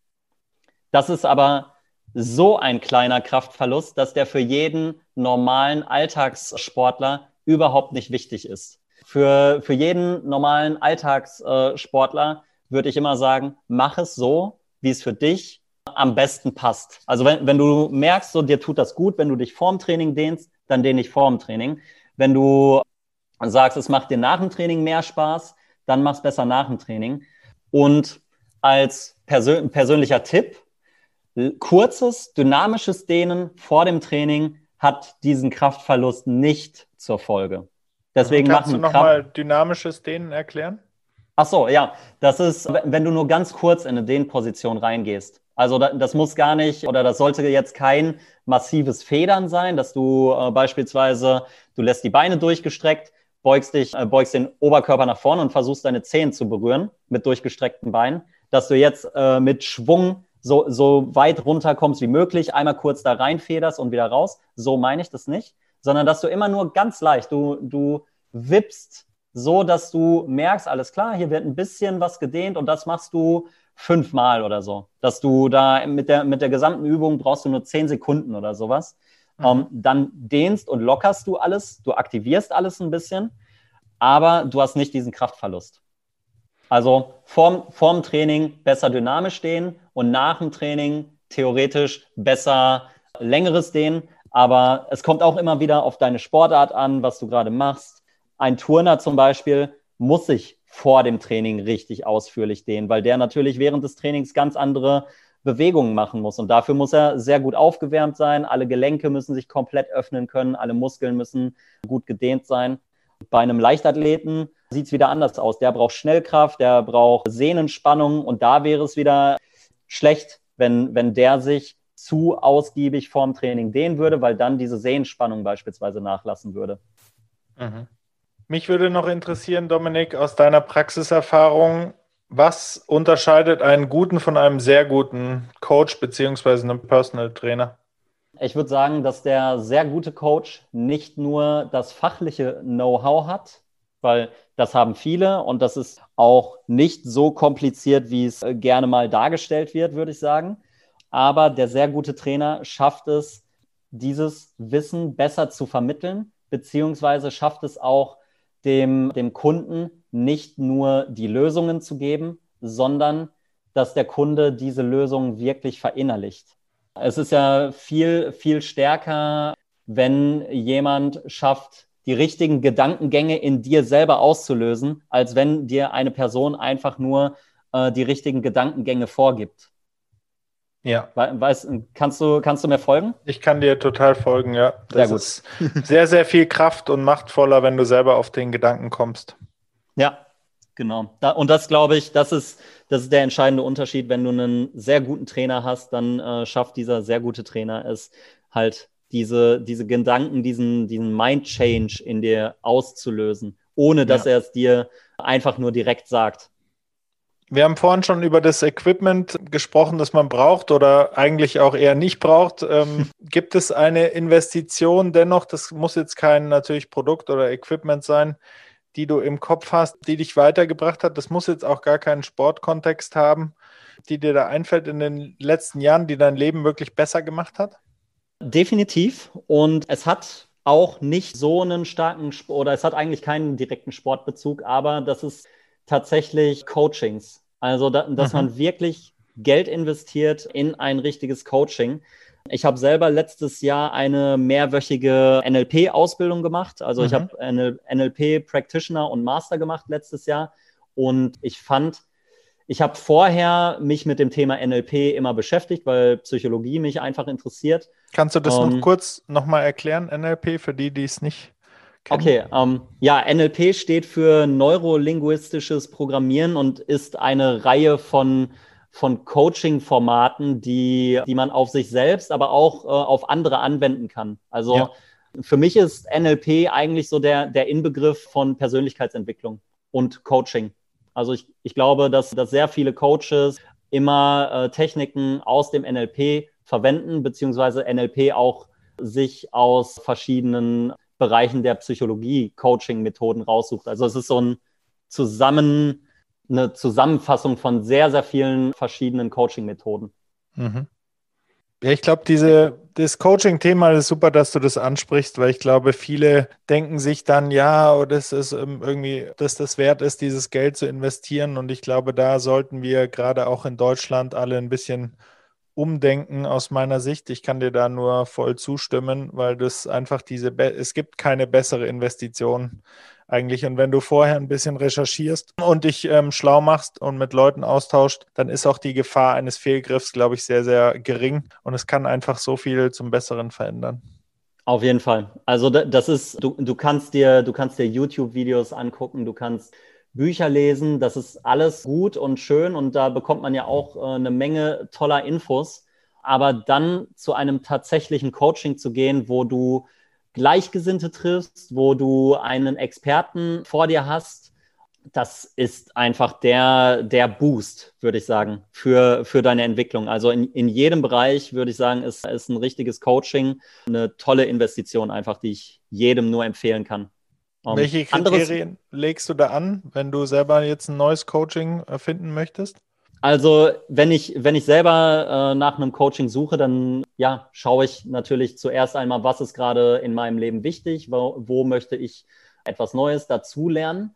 Das ist aber so ein kleiner Kraftverlust, dass der für jeden normalen Alltagssportler überhaupt nicht wichtig ist. Für, für jeden normalen Alltagssportler würde ich immer sagen, mach es so, wie es für dich am besten passt. Also wenn, wenn du merkst, so dir tut das gut, wenn du dich vorm Training dehnst, dann dehn dich vorm Training. Wenn du sagst, es macht dir nach dem Training mehr Spaß, dann mach es besser nach dem Training. Und als persön persönlicher Tipp, kurzes, dynamisches Dehnen vor dem Training hat diesen Kraftverlust nicht zur Folge. Deswegen Kannst machen du nochmal dynamisches Dehnen erklären? Ach so, ja. Das ist, wenn du nur ganz kurz in eine Dehnposition reingehst. Also das muss gar nicht oder das sollte jetzt kein massives Federn sein, dass du äh, beispielsweise, du lässt die Beine durchgestreckt, beugst dich, äh, beugst den Oberkörper nach vorne und versuchst deine Zehen zu berühren mit durchgestreckten Beinen, dass du jetzt äh, mit Schwung so, so weit runterkommst wie möglich, einmal kurz da reinfederst und wieder raus. So meine ich das nicht, sondern dass du immer nur ganz leicht, du, du wippst so, dass du merkst, alles klar, hier wird ein bisschen was gedehnt und das machst du fünfmal oder so. Dass du da mit der, mit der gesamten Übung brauchst du nur zehn Sekunden oder sowas. Mhm. Um, ähm, dann dehnst und lockerst du alles, du aktivierst alles ein bisschen, aber du hast nicht diesen Kraftverlust. Also vorm, vorm Training besser dynamisch stehen und nach dem Training theoretisch besser längeres Dehnen. Aber es kommt auch immer wieder auf deine Sportart an, was du gerade machst. Ein Turner zum Beispiel muss sich vor dem Training richtig ausführlich dehnen, weil der natürlich während des Trainings ganz andere Bewegungen machen muss. Und dafür muss er sehr gut aufgewärmt sein. Alle Gelenke müssen sich komplett öffnen können. Alle Muskeln müssen gut gedehnt sein. Bei einem Leichtathleten sieht es wieder anders aus. Der braucht Schnellkraft, der braucht Sehnenspannung und da wäre es wieder schlecht, wenn, wenn der sich zu ausgiebig vorm Training dehnen würde, weil dann diese Sehnenspannung beispielsweise nachlassen würde. Mhm. Mich würde noch interessieren, Dominik, aus deiner Praxiserfahrung, was unterscheidet einen guten von einem sehr guten Coach beziehungsweise einem Personal Trainer? Ich würde sagen, dass der sehr gute Coach nicht nur das fachliche Know-how hat, weil das haben viele und das ist auch nicht so kompliziert, wie es gerne mal dargestellt wird, würde ich sagen. Aber der sehr gute Trainer schafft es, dieses Wissen besser zu vermitteln, beziehungsweise schafft es auch, dem, dem Kunden nicht nur die Lösungen zu geben, sondern dass der Kunde diese Lösungen wirklich verinnerlicht. Es ist ja viel, viel stärker, wenn jemand schafft, die richtigen Gedankengänge in dir selber auszulösen, als wenn dir eine Person einfach nur äh, die richtigen Gedankengänge vorgibt. Ja. Weiß, kannst, du, kannst du mir folgen? Ich kann dir total folgen, ja. Das sehr gut. ist sehr, sehr viel Kraft und machtvoller, wenn du selber auf den Gedanken kommst. Ja, genau. Da, und das glaube ich, das ist, das ist der entscheidende Unterschied. Wenn du einen sehr guten Trainer hast, dann äh, schafft dieser sehr gute Trainer es halt, diese, diese Gedanken, diesen, diesen Mind-Change in dir auszulösen, ohne dass ja. er es dir einfach nur direkt sagt. Wir haben vorhin schon über das Equipment gesprochen, das man braucht oder eigentlich auch eher nicht braucht. Ähm, <laughs> gibt es eine Investition dennoch, das muss jetzt kein natürlich Produkt oder Equipment sein, die du im Kopf hast, die dich weitergebracht hat? Das muss jetzt auch gar keinen Sportkontext haben, die dir da einfällt in den letzten Jahren, die dein Leben wirklich besser gemacht hat? Definitiv. Und es hat auch nicht so einen starken oder es hat eigentlich keinen direkten Sportbezug, aber das ist tatsächlich Coachings. Also, da, dass mhm. man wirklich Geld investiert in ein richtiges Coaching. Ich habe selber letztes Jahr eine mehrwöchige NLP-Ausbildung gemacht. Also mhm. ich habe NLP Practitioner und Master gemacht letztes Jahr. Und ich fand, ich habe vorher mich mit dem Thema NLP immer beschäftigt, weil Psychologie mich einfach interessiert. Kannst du das ähm, noch kurz nochmal erklären, NLP, für die, die es nicht kennen? Okay, ähm, ja, NLP steht für neurolinguistisches Programmieren und ist eine Reihe von, von Coaching-Formaten, die, die man auf sich selbst, aber auch äh, auf andere anwenden kann. Also ja. für mich ist NLP eigentlich so der, der Inbegriff von Persönlichkeitsentwicklung und Coaching. Also ich, ich glaube, dass, dass sehr viele Coaches immer äh, Techniken aus dem NLP verwenden, beziehungsweise NLP auch sich aus verschiedenen Bereichen der Psychologie Coaching-Methoden raussucht. Also es ist so ein Zusammen, eine Zusammenfassung von sehr, sehr vielen verschiedenen Coaching-Methoden. Mhm. Ja, ich glaube, diese, das Coaching-Thema ist super, dass du das ansprichst, weil ich glaube, viele denken sich dann, ja, oh, das ist ähm, irgendwie, dass das wert ist, dieses Geld zu investieren. Und ich glaube, da sollten wir gerade auch in Deutschland alle ein bisschen umdenken aus meiner Sicht. Ich kann dir da nur voll zustimmen, weil das einfach diese, es gibt keine bessere Investition eigentlich. Und wenn du vorher ein bisschen recherchierst und dich ähm, schlau machst und mit Leuten austauscht, dann ist auch die Gefahr eines Fehlgriffs, glaube ich, sehr, sehr gering. Und es kann einfach so viel zum Besseren verändern. Auf jeden Fall. Also das ist, du, du kannst dir, du kannst dir YouTube-Videos angucken, du kannst Bücher lesen, das ist alles gut und schön und da bekommt man ja auch äh, eine Menge toller Infos. Aber dann zu einem tatsächlichen Coaching zu gehen, wo du Gleichgesinnte triffst, wo du einen Experten vor dir hast, das ist einfach der, der Boost, würde ich sagen, für, für deine Entwicklung. Also in, in jedem Bereich, würde ich sagen, ist, ist ein richtiges Coaching eine tolle Investition, einfach, die ich jedem nur empfehlen kann. Um, Welche Kriterien legst du da an, wenn du selber jetzt ein neues Coaching finden möchtest? Also, wenn ich, wenn ich selber äh, nach einem Coaching suche, dann ja, schaue ich natürlich zuerst einmal, was ist gerade in meinem Leben wichtig, wo, wo möchte ich etwas Neues dazulernen.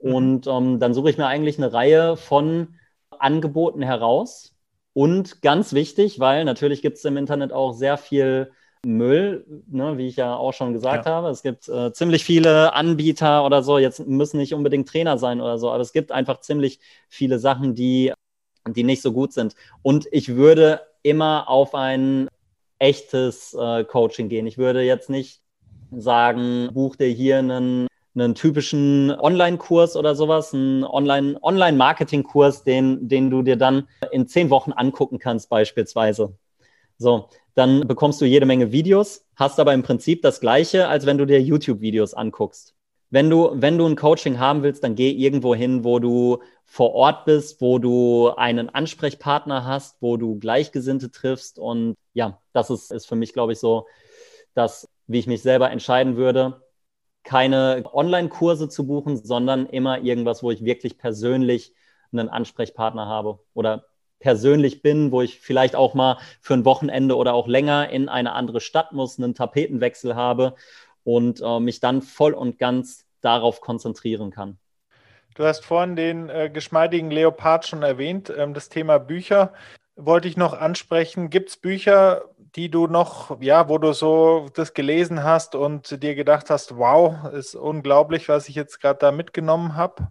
Mhm. Und ähm, dann suche ich mir eigentlich eine Reihe von Angeboten heraus. Und ganz wichtig, weil natürlich gibt es im Internet auch sehr viel Müll, ne, wie ich ja auch schon gesagt ja. habe. Es gibt äh, ziemlich viele Anbieter oder so. Jetzt müssen nicht unbedingt Trainer sein oder so, aber es gibt einfach ziemlich viele Sachen, die, die nicht so gut sind. Und ich würde immer auf ein echtes äh, Coaching gehen. Ich würde jetzt nicht sagen, buch dir hier einen, einen typischen Online-Kurs oder sowas, einen Online-Marketing-Kurs, den, den du dir dann in zehn Wochen angucken kannst, beispielsweise. So, dann bekommst du jede Menge Videos, hast aber im Prinzip das Gleiche, als wenn du dir YouTube-Videos anguckst. wenn du, wenn du ein Coaching haben willst, dann geh irgendwo hin, wo du vor Ort bist, wo du einen Ansprechpartner hast, wo du Gleichgesinnte triffst. Und ja, das ist, ist für mich, glaube ich, so, dass, wie ich mich selber entscheiden würde, keine Online-Kurse zu buchen, sondern immer irgendwas, wo ich wirklich persönlich einen Ansprechpartner habe oder persönlich bin, wo ich vielleicht auch mal für ein Wochenende oder auch länger in eine andere Stadt muss, einen Tapetenwechsel habe und äh, mich dann voll und ganz darauf konzentrieren kann. Du hast vorhin den äh, geschmeidigen Leopard schon erwähnt. Ähm, das Thema Bücher wollte ich noch ansprechen. Gibt es Bücher, die du noch, ja, wo du so das gelesen hast und dir gedacht hast, wow, ist unglaublich, was ich jetzt gerade da mitgenommen habe?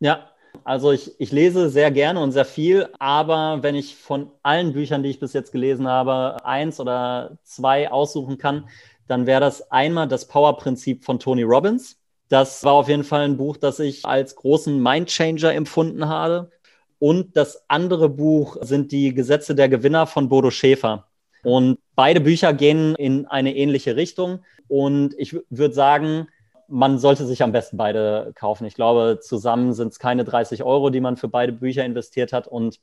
Ja, also ich, ich lese sehr gerne und sehr viel, aber wenn ich von allen Büchern, die ich bis jetzt gelesen habe, eins oder zwei aussuchen kann, dann wäre das einmal das Power-Prinzip von Tony Robbins. Das war auf jeden Fall ein Buch, das ich als großen Mindchanger empfunden habe. Und das andere Buch sind die Gesetze der Gewinner von Bodo Schäfer. Und beide Bücher gehen in eine ähnliche Richtung. Und ich würde sagen, man sollte sich am besten beide kaufen. Ich glaube, zusammen sind es keine 30 Euro, die man für beide Bücher investiert hat. Und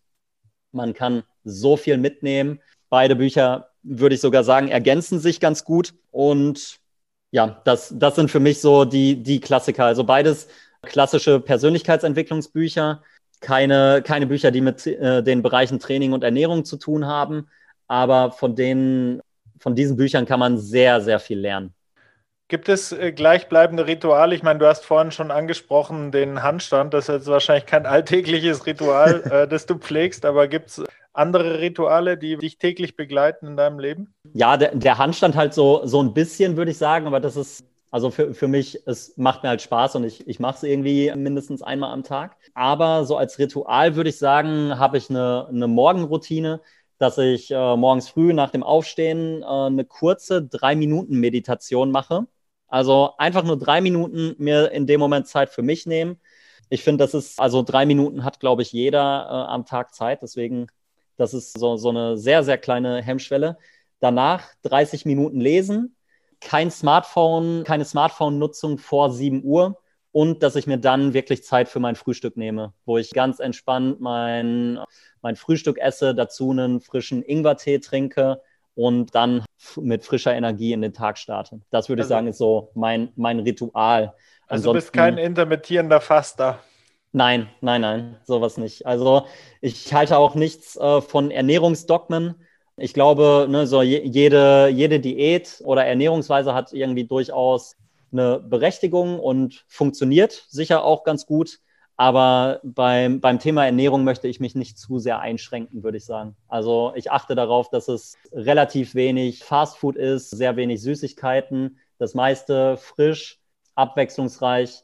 man kann so viel mitnehmen. Beide Bücher, würde ich sogar sagen, ergänzen sich ganz gut. Und ja, das, das sind für mich so die, die Klassiker. Also beides klassische Persönlichkeitsentwicklungsbücher, keine, keine Bücher, die mit äh, den Bereichen Training und Ernährung zu tun haben. Aber von, denen, von diesen Büchern kann man sehr, sehr viel lernen. Gibt es äh, gleichbleibende Rituale? Ich meine, du hast vorhin schon angesprochen den Handstand. Das ist jetzt wahrscheinlich kein alltägliches Ritual, <laughs> äh, das du pflegst, aber gibt es andere Rituale, die dich täglich begleiten in deinem Leben? Ja, der, der Handstand halt so, so ein bisschen, würde ich sagen, aber das ist, also für, für mich, es macht mir halt Spaß und ich, ich mache es irgendwie mindestens einmal am Tag. Aber so als Ritual würde ich sagen, habe ich eine, eine Morgenroutine, dass ich äh, morgens früh nach dem Aufstehen äh, eine kurze drei Minuten Meditation mache. Also einfach nur drei Minuten mir in dem Moment Zeit für mich nehmen. Ich finde, das ist, also drei Minuten hat, glaube ich, jeder äh, am Tag Zeit. Deswegen, das ist so, so eine sehr, sehr kleine Hemmschwelle. Danach 30 Minuten lesen, kein Smartphone, keine Smartphone-Nutzung vor 7 Uhr und dass ich mir dann wirklich Zeit für mein Frühstück nehme, wo ich ganz entspannt mein, mein Frühstück esse, dazu einen frischen Ingwertee trinke und dann mit frischer Energie in den Tag starte. Das würde also, ich sagen, ist so mein, mein Ritual. Also du bist kein intermittierender Faster. Nein, nein, nein, sowas nicht. Also ich halte auch nichts äh, von Ernährungsdogmen. Ich glaube, ne, so jede, jede Diät oder Ernährungsweise hat irgendwie durchaus eine Berechtigung und funktioniert sicher auch ganz gut. Aber beim, beim Thema Ernährung möchte ich mich nicht zu sehr einschränken, würde ich sagen. Also ich achte darauf, dass es relativ wenig Fastfood ist, sehr wenig Süßigkeiten, das meiste frisch, abwechslungsreich.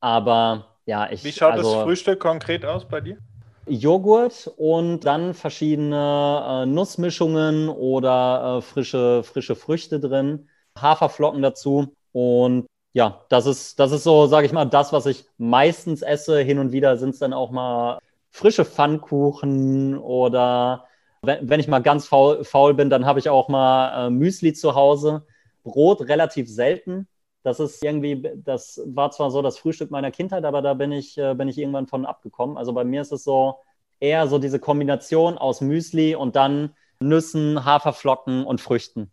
Aber ja, ich. Wie schaut also, das Frühstück konkret aus bei dir? Joghurt und dann verschiedene äh, Nussmischungen oder äh, frische, frische Früchte drin, Haferflocken dazu und ja, das ist, das ist so, sage ich mal, das, was ich meistens esse. Hin und wieder sind es dann auch mal frische Pfannkuchen oder wenn, wenn ich mal ganz faul, faul bin, dann habe ich auch mal äh, Müsli zu Hause. Brot relativ selten. Das ist irgendwie, das war zwar so das Frühstück meiner Kindheit, aber da bin ich, äh, bin ich irgendwann von abgekommen. Also bei mir ist es so eher so diese Kombination aus Müsli und dann Nüssen, Haferflocken und Früchten.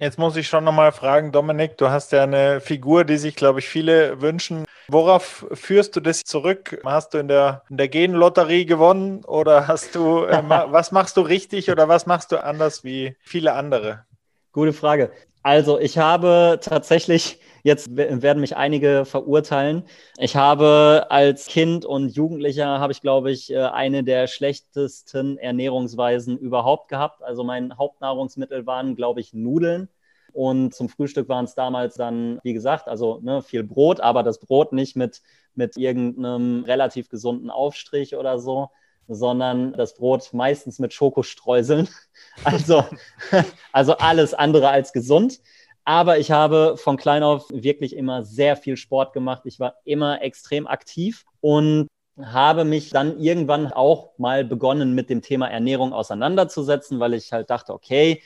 Jetzt muss ich schon nochmal fragen, Dominik, du hast ja eine Figur, die sich, glaube ich, viele wünschen. Worauf führst du das zurück? Hast du in der, in der Genlotterie gewonnen oder hast du, äh, <laughs> was machst du richtig oder was machst du anders wie viele andere? Gute Frage. Also ich habe tatsächlich, <laughs> jetzt werden mich einige verurteilen, ich habe als Kind und Jugendlicher, habe ich, glaube ich, äh, eine der schlechtesten Ernährungsweisen überhaupt gehabt. Also mein Hauptnahrungsmittel waren, glaube ich, Nudeln. Und zum Frühstück waren es damals dann, wie gesagt, also ne, viel Brot, aber das Brot nicht mit, mit irgendeinem relativ gesunden Aufstrich oder so, sondern das Brot meistens mit Schokostreuseln. <laughs> Also, <laughs> also alles andere als gesund. Aber ich habe von klein auf wirklich immer sehr viel Sport gemacht. Ich war immer extrem aktiv und habe mich dann irgendwann auch mal begonnen, mit dem Thema Ernährung auseinanderzusetzen, weil ich halt dachte, okay,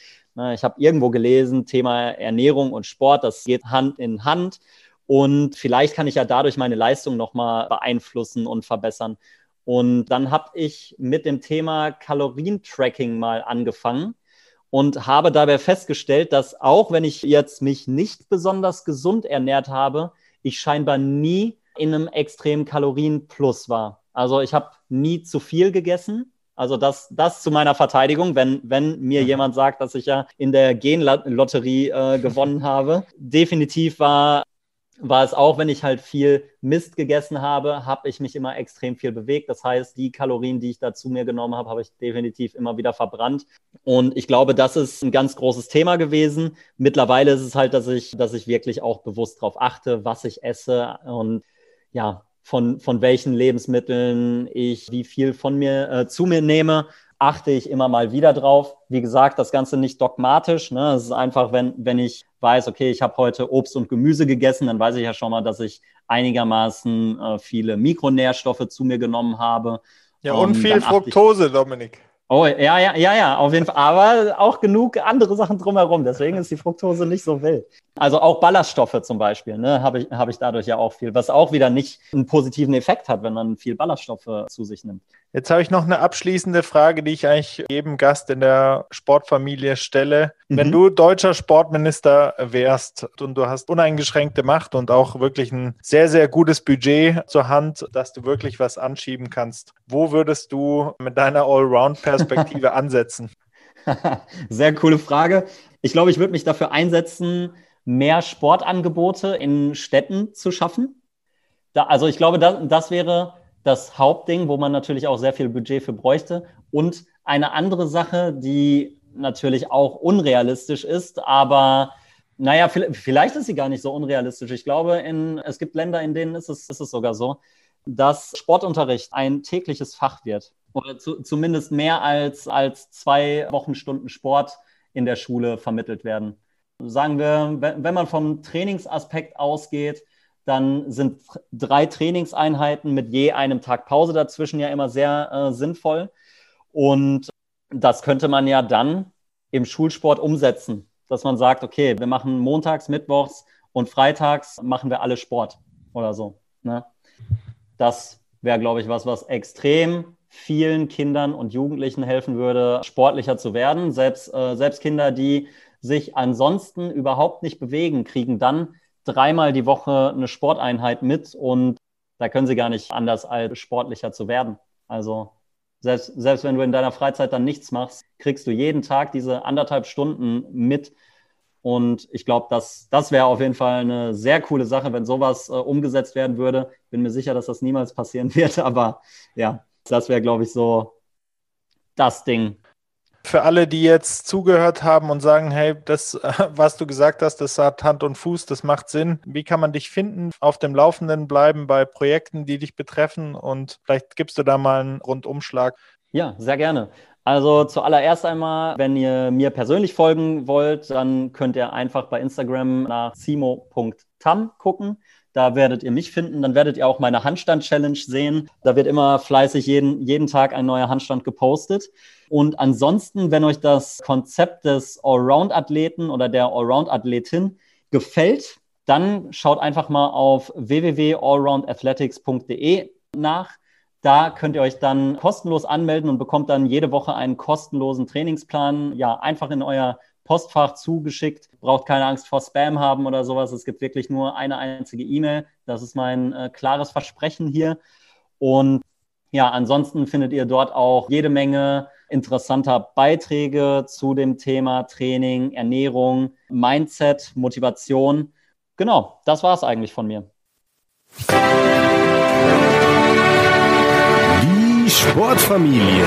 ich habe irgendwo gelesen, Thema Ernährung und Sport, das geht Hand in Hand. Und vielleicht kann ich ja dadurch meine Leistung nochmal beeinflussen und verbessern. Und dann habe ich mit dem Thema Kalorientracking mal angefangen und habe dabei festgestellt, dass auch wenn ich jetzt mich nicht besonders gesund ernährt habe, ich scheinbar nie in einem extremen Kalorienplus war. Also ich habe nie zu viel gegessen. Also das, das zu meiner Verteidigung, wenn, wenn mir mhm. jemand sagt, dass ich ja in der Genlotterie äh, gewonnen habe. Definitiv war war es auch, wenn ich halt viel Mist gegessen habe, habe ich mich immer extrem viel bewegt. Das heißt, die Kalorien, die ich da zu mir genommen habe, habe ich definitiv immer wieder verbrannt. Und ich glaube, das ist ein ganz großes Thema gewesen. Mittlerweile ist es halt, dass ich, dass ich wirklich auch bewusst darauf achte, was ich esse und ja, von, von welchen Lebensmitteln ich wie viel von mir äh, zu mir nehme achte ich immer mal wieder drauf. Wie gesagt, das Ganze nicht dogmatisch. Ne? Es ist einfach, wenn, wenn ich weiß, okay, ich habe heute Obst und Gemüse gegessen, dann weiß ich ja schon mal, dass ich einigermaßen äh, viele Mikronährstoffe zu mir genommen habe. Ja, und, und viel Fructose, ich, Dominik. Oh, ja, ja, ja, ja, auf jeden Fall. Aber auch genug andere Sachen drumherum. Deswegen ist die Fructose nicht so wild. Also auch Ballaststoffe zum Beispiel, ne, habe ich, hab ich dadurch ja auch viel, was auch wieder nicht einen positiven Effekt hat, wenn man viel Ballaststoffe zu sich nimmt. Jetzt habe ich noch eine abschließende Frage, die ich eigentlich jedem Gast in der Sportfamilie stelle. Mhm. Wenn du deutscher Sportminister wärst und du hast uneingeschränkte Macht und auch wirklich ein sehr, sehr gutes Budget zur Hand, dass du wirklich was anschieben kannst, wo würdest du mit deiner Allround-Perspektive <laughs> ansetzen? Sehr coole Frage. Ich glaube, ich würde mich dafür einsetzen, mehr Sportangebote in Städten zu schaffen. Da, also ich glaube, das, das wäre das Hauptding, wo man natürlich auch sehr viel Budget für bräuchte. Und eine andere Sache, die natürlich auch unrealistisch ist, aber naja, vielleicht ist sie gar nicht so unrealistisch. Ich glaube, in, es gibt Länder, in denen ist es, ist es sogar so, dass Sportunterricht ein tägliches Fach wird. Oder zu, zumindest mehr als, als zwei Wochenstunden Sport in der Schule vermittelt werden. Sagen wir, wenn man vom Trainingsaspekt ausgeht, dann sind drei Trainingseinheiten mit je einem Tag Pause dazwischen ja immer sehr äh, sinnvoll. Und das könnte man ja dann im Schulsport umsetzen, dass man sagt, okay, wir machen montags, mittwochs und freitags machen wir alle Sport oder so. Ne? Das wäre, glaube ich, was, was extrem vielen Kindern und Jugendlichen helfen würde, sportlicher zu werden. Selbst, äh, selbst Kinder, die sich ansonsten überhaupt nicht bewegen, kriegen dann dreimal die Woche eine Sporteinheit mit und da können sie gar nicht anders als sportlicher zu werden. Also selbst, selbst wenn du in deiner Freizeit dann nichts machst, kriegst du jeden Tag diese anderthalb Stunden mit. Und ich glaube, das, das wäre auf jeden Fall eine sehr coole Sache, wenn sowas äh, umgesetzt werden würde. Bin mir sicher, dass das niemals passieren <laughs> wird, aber ja, das wäre, glaube ich, so das Ding, für alle, die jetzt zugehört haben und sagen, hey, das, <laughs> was du gesagt hast, das hat Hand und Fuß, das macht Sinn. Wie kann man dich finden, auf dem Laufenden bleiben bei Projekten, die dich betreffen? Und vielleicht gibst du da mal einen Rundumschlag. Ja, sehr gerne. Also zuallererst einmal, wenn ihr mir persönlich folgen wollt, dann könnt ihr einfach bei Instagram nach simo.tam gucken. Da werdet ihr mich finden. Dann werdet ihr auch meine Handstand-Challenge sehen. Da wird immer fleißig jeden, jeden Tag ein neuer Handstand gepostet. Und ansonsten, wenn euch das Konzept des Allround-Athleten oder der Allround-Athletin gefällt, dann schaut einfach mal auf www.allroundathletics.de nach. Da könnt ihr euch dann kostenlos anmelden und bekommt dann jede Woche einen kostenlosen Trainingsplan, ja, einfach in euer Postfach zugeschickt. Braucht keine Angst vor Spam haben oder sowas. Es gibt wirklich nur eine einzige E-Mail. Das ist mein äh, klares Versprechen hier. Und ja, ansonsten findet ihr dort auch jede Menge interessanter Beiträge zu dem Thema Training, Ernährung, Mindset, Motivation. Genau, das war es eigentlich von mir. Die Sportfamilie.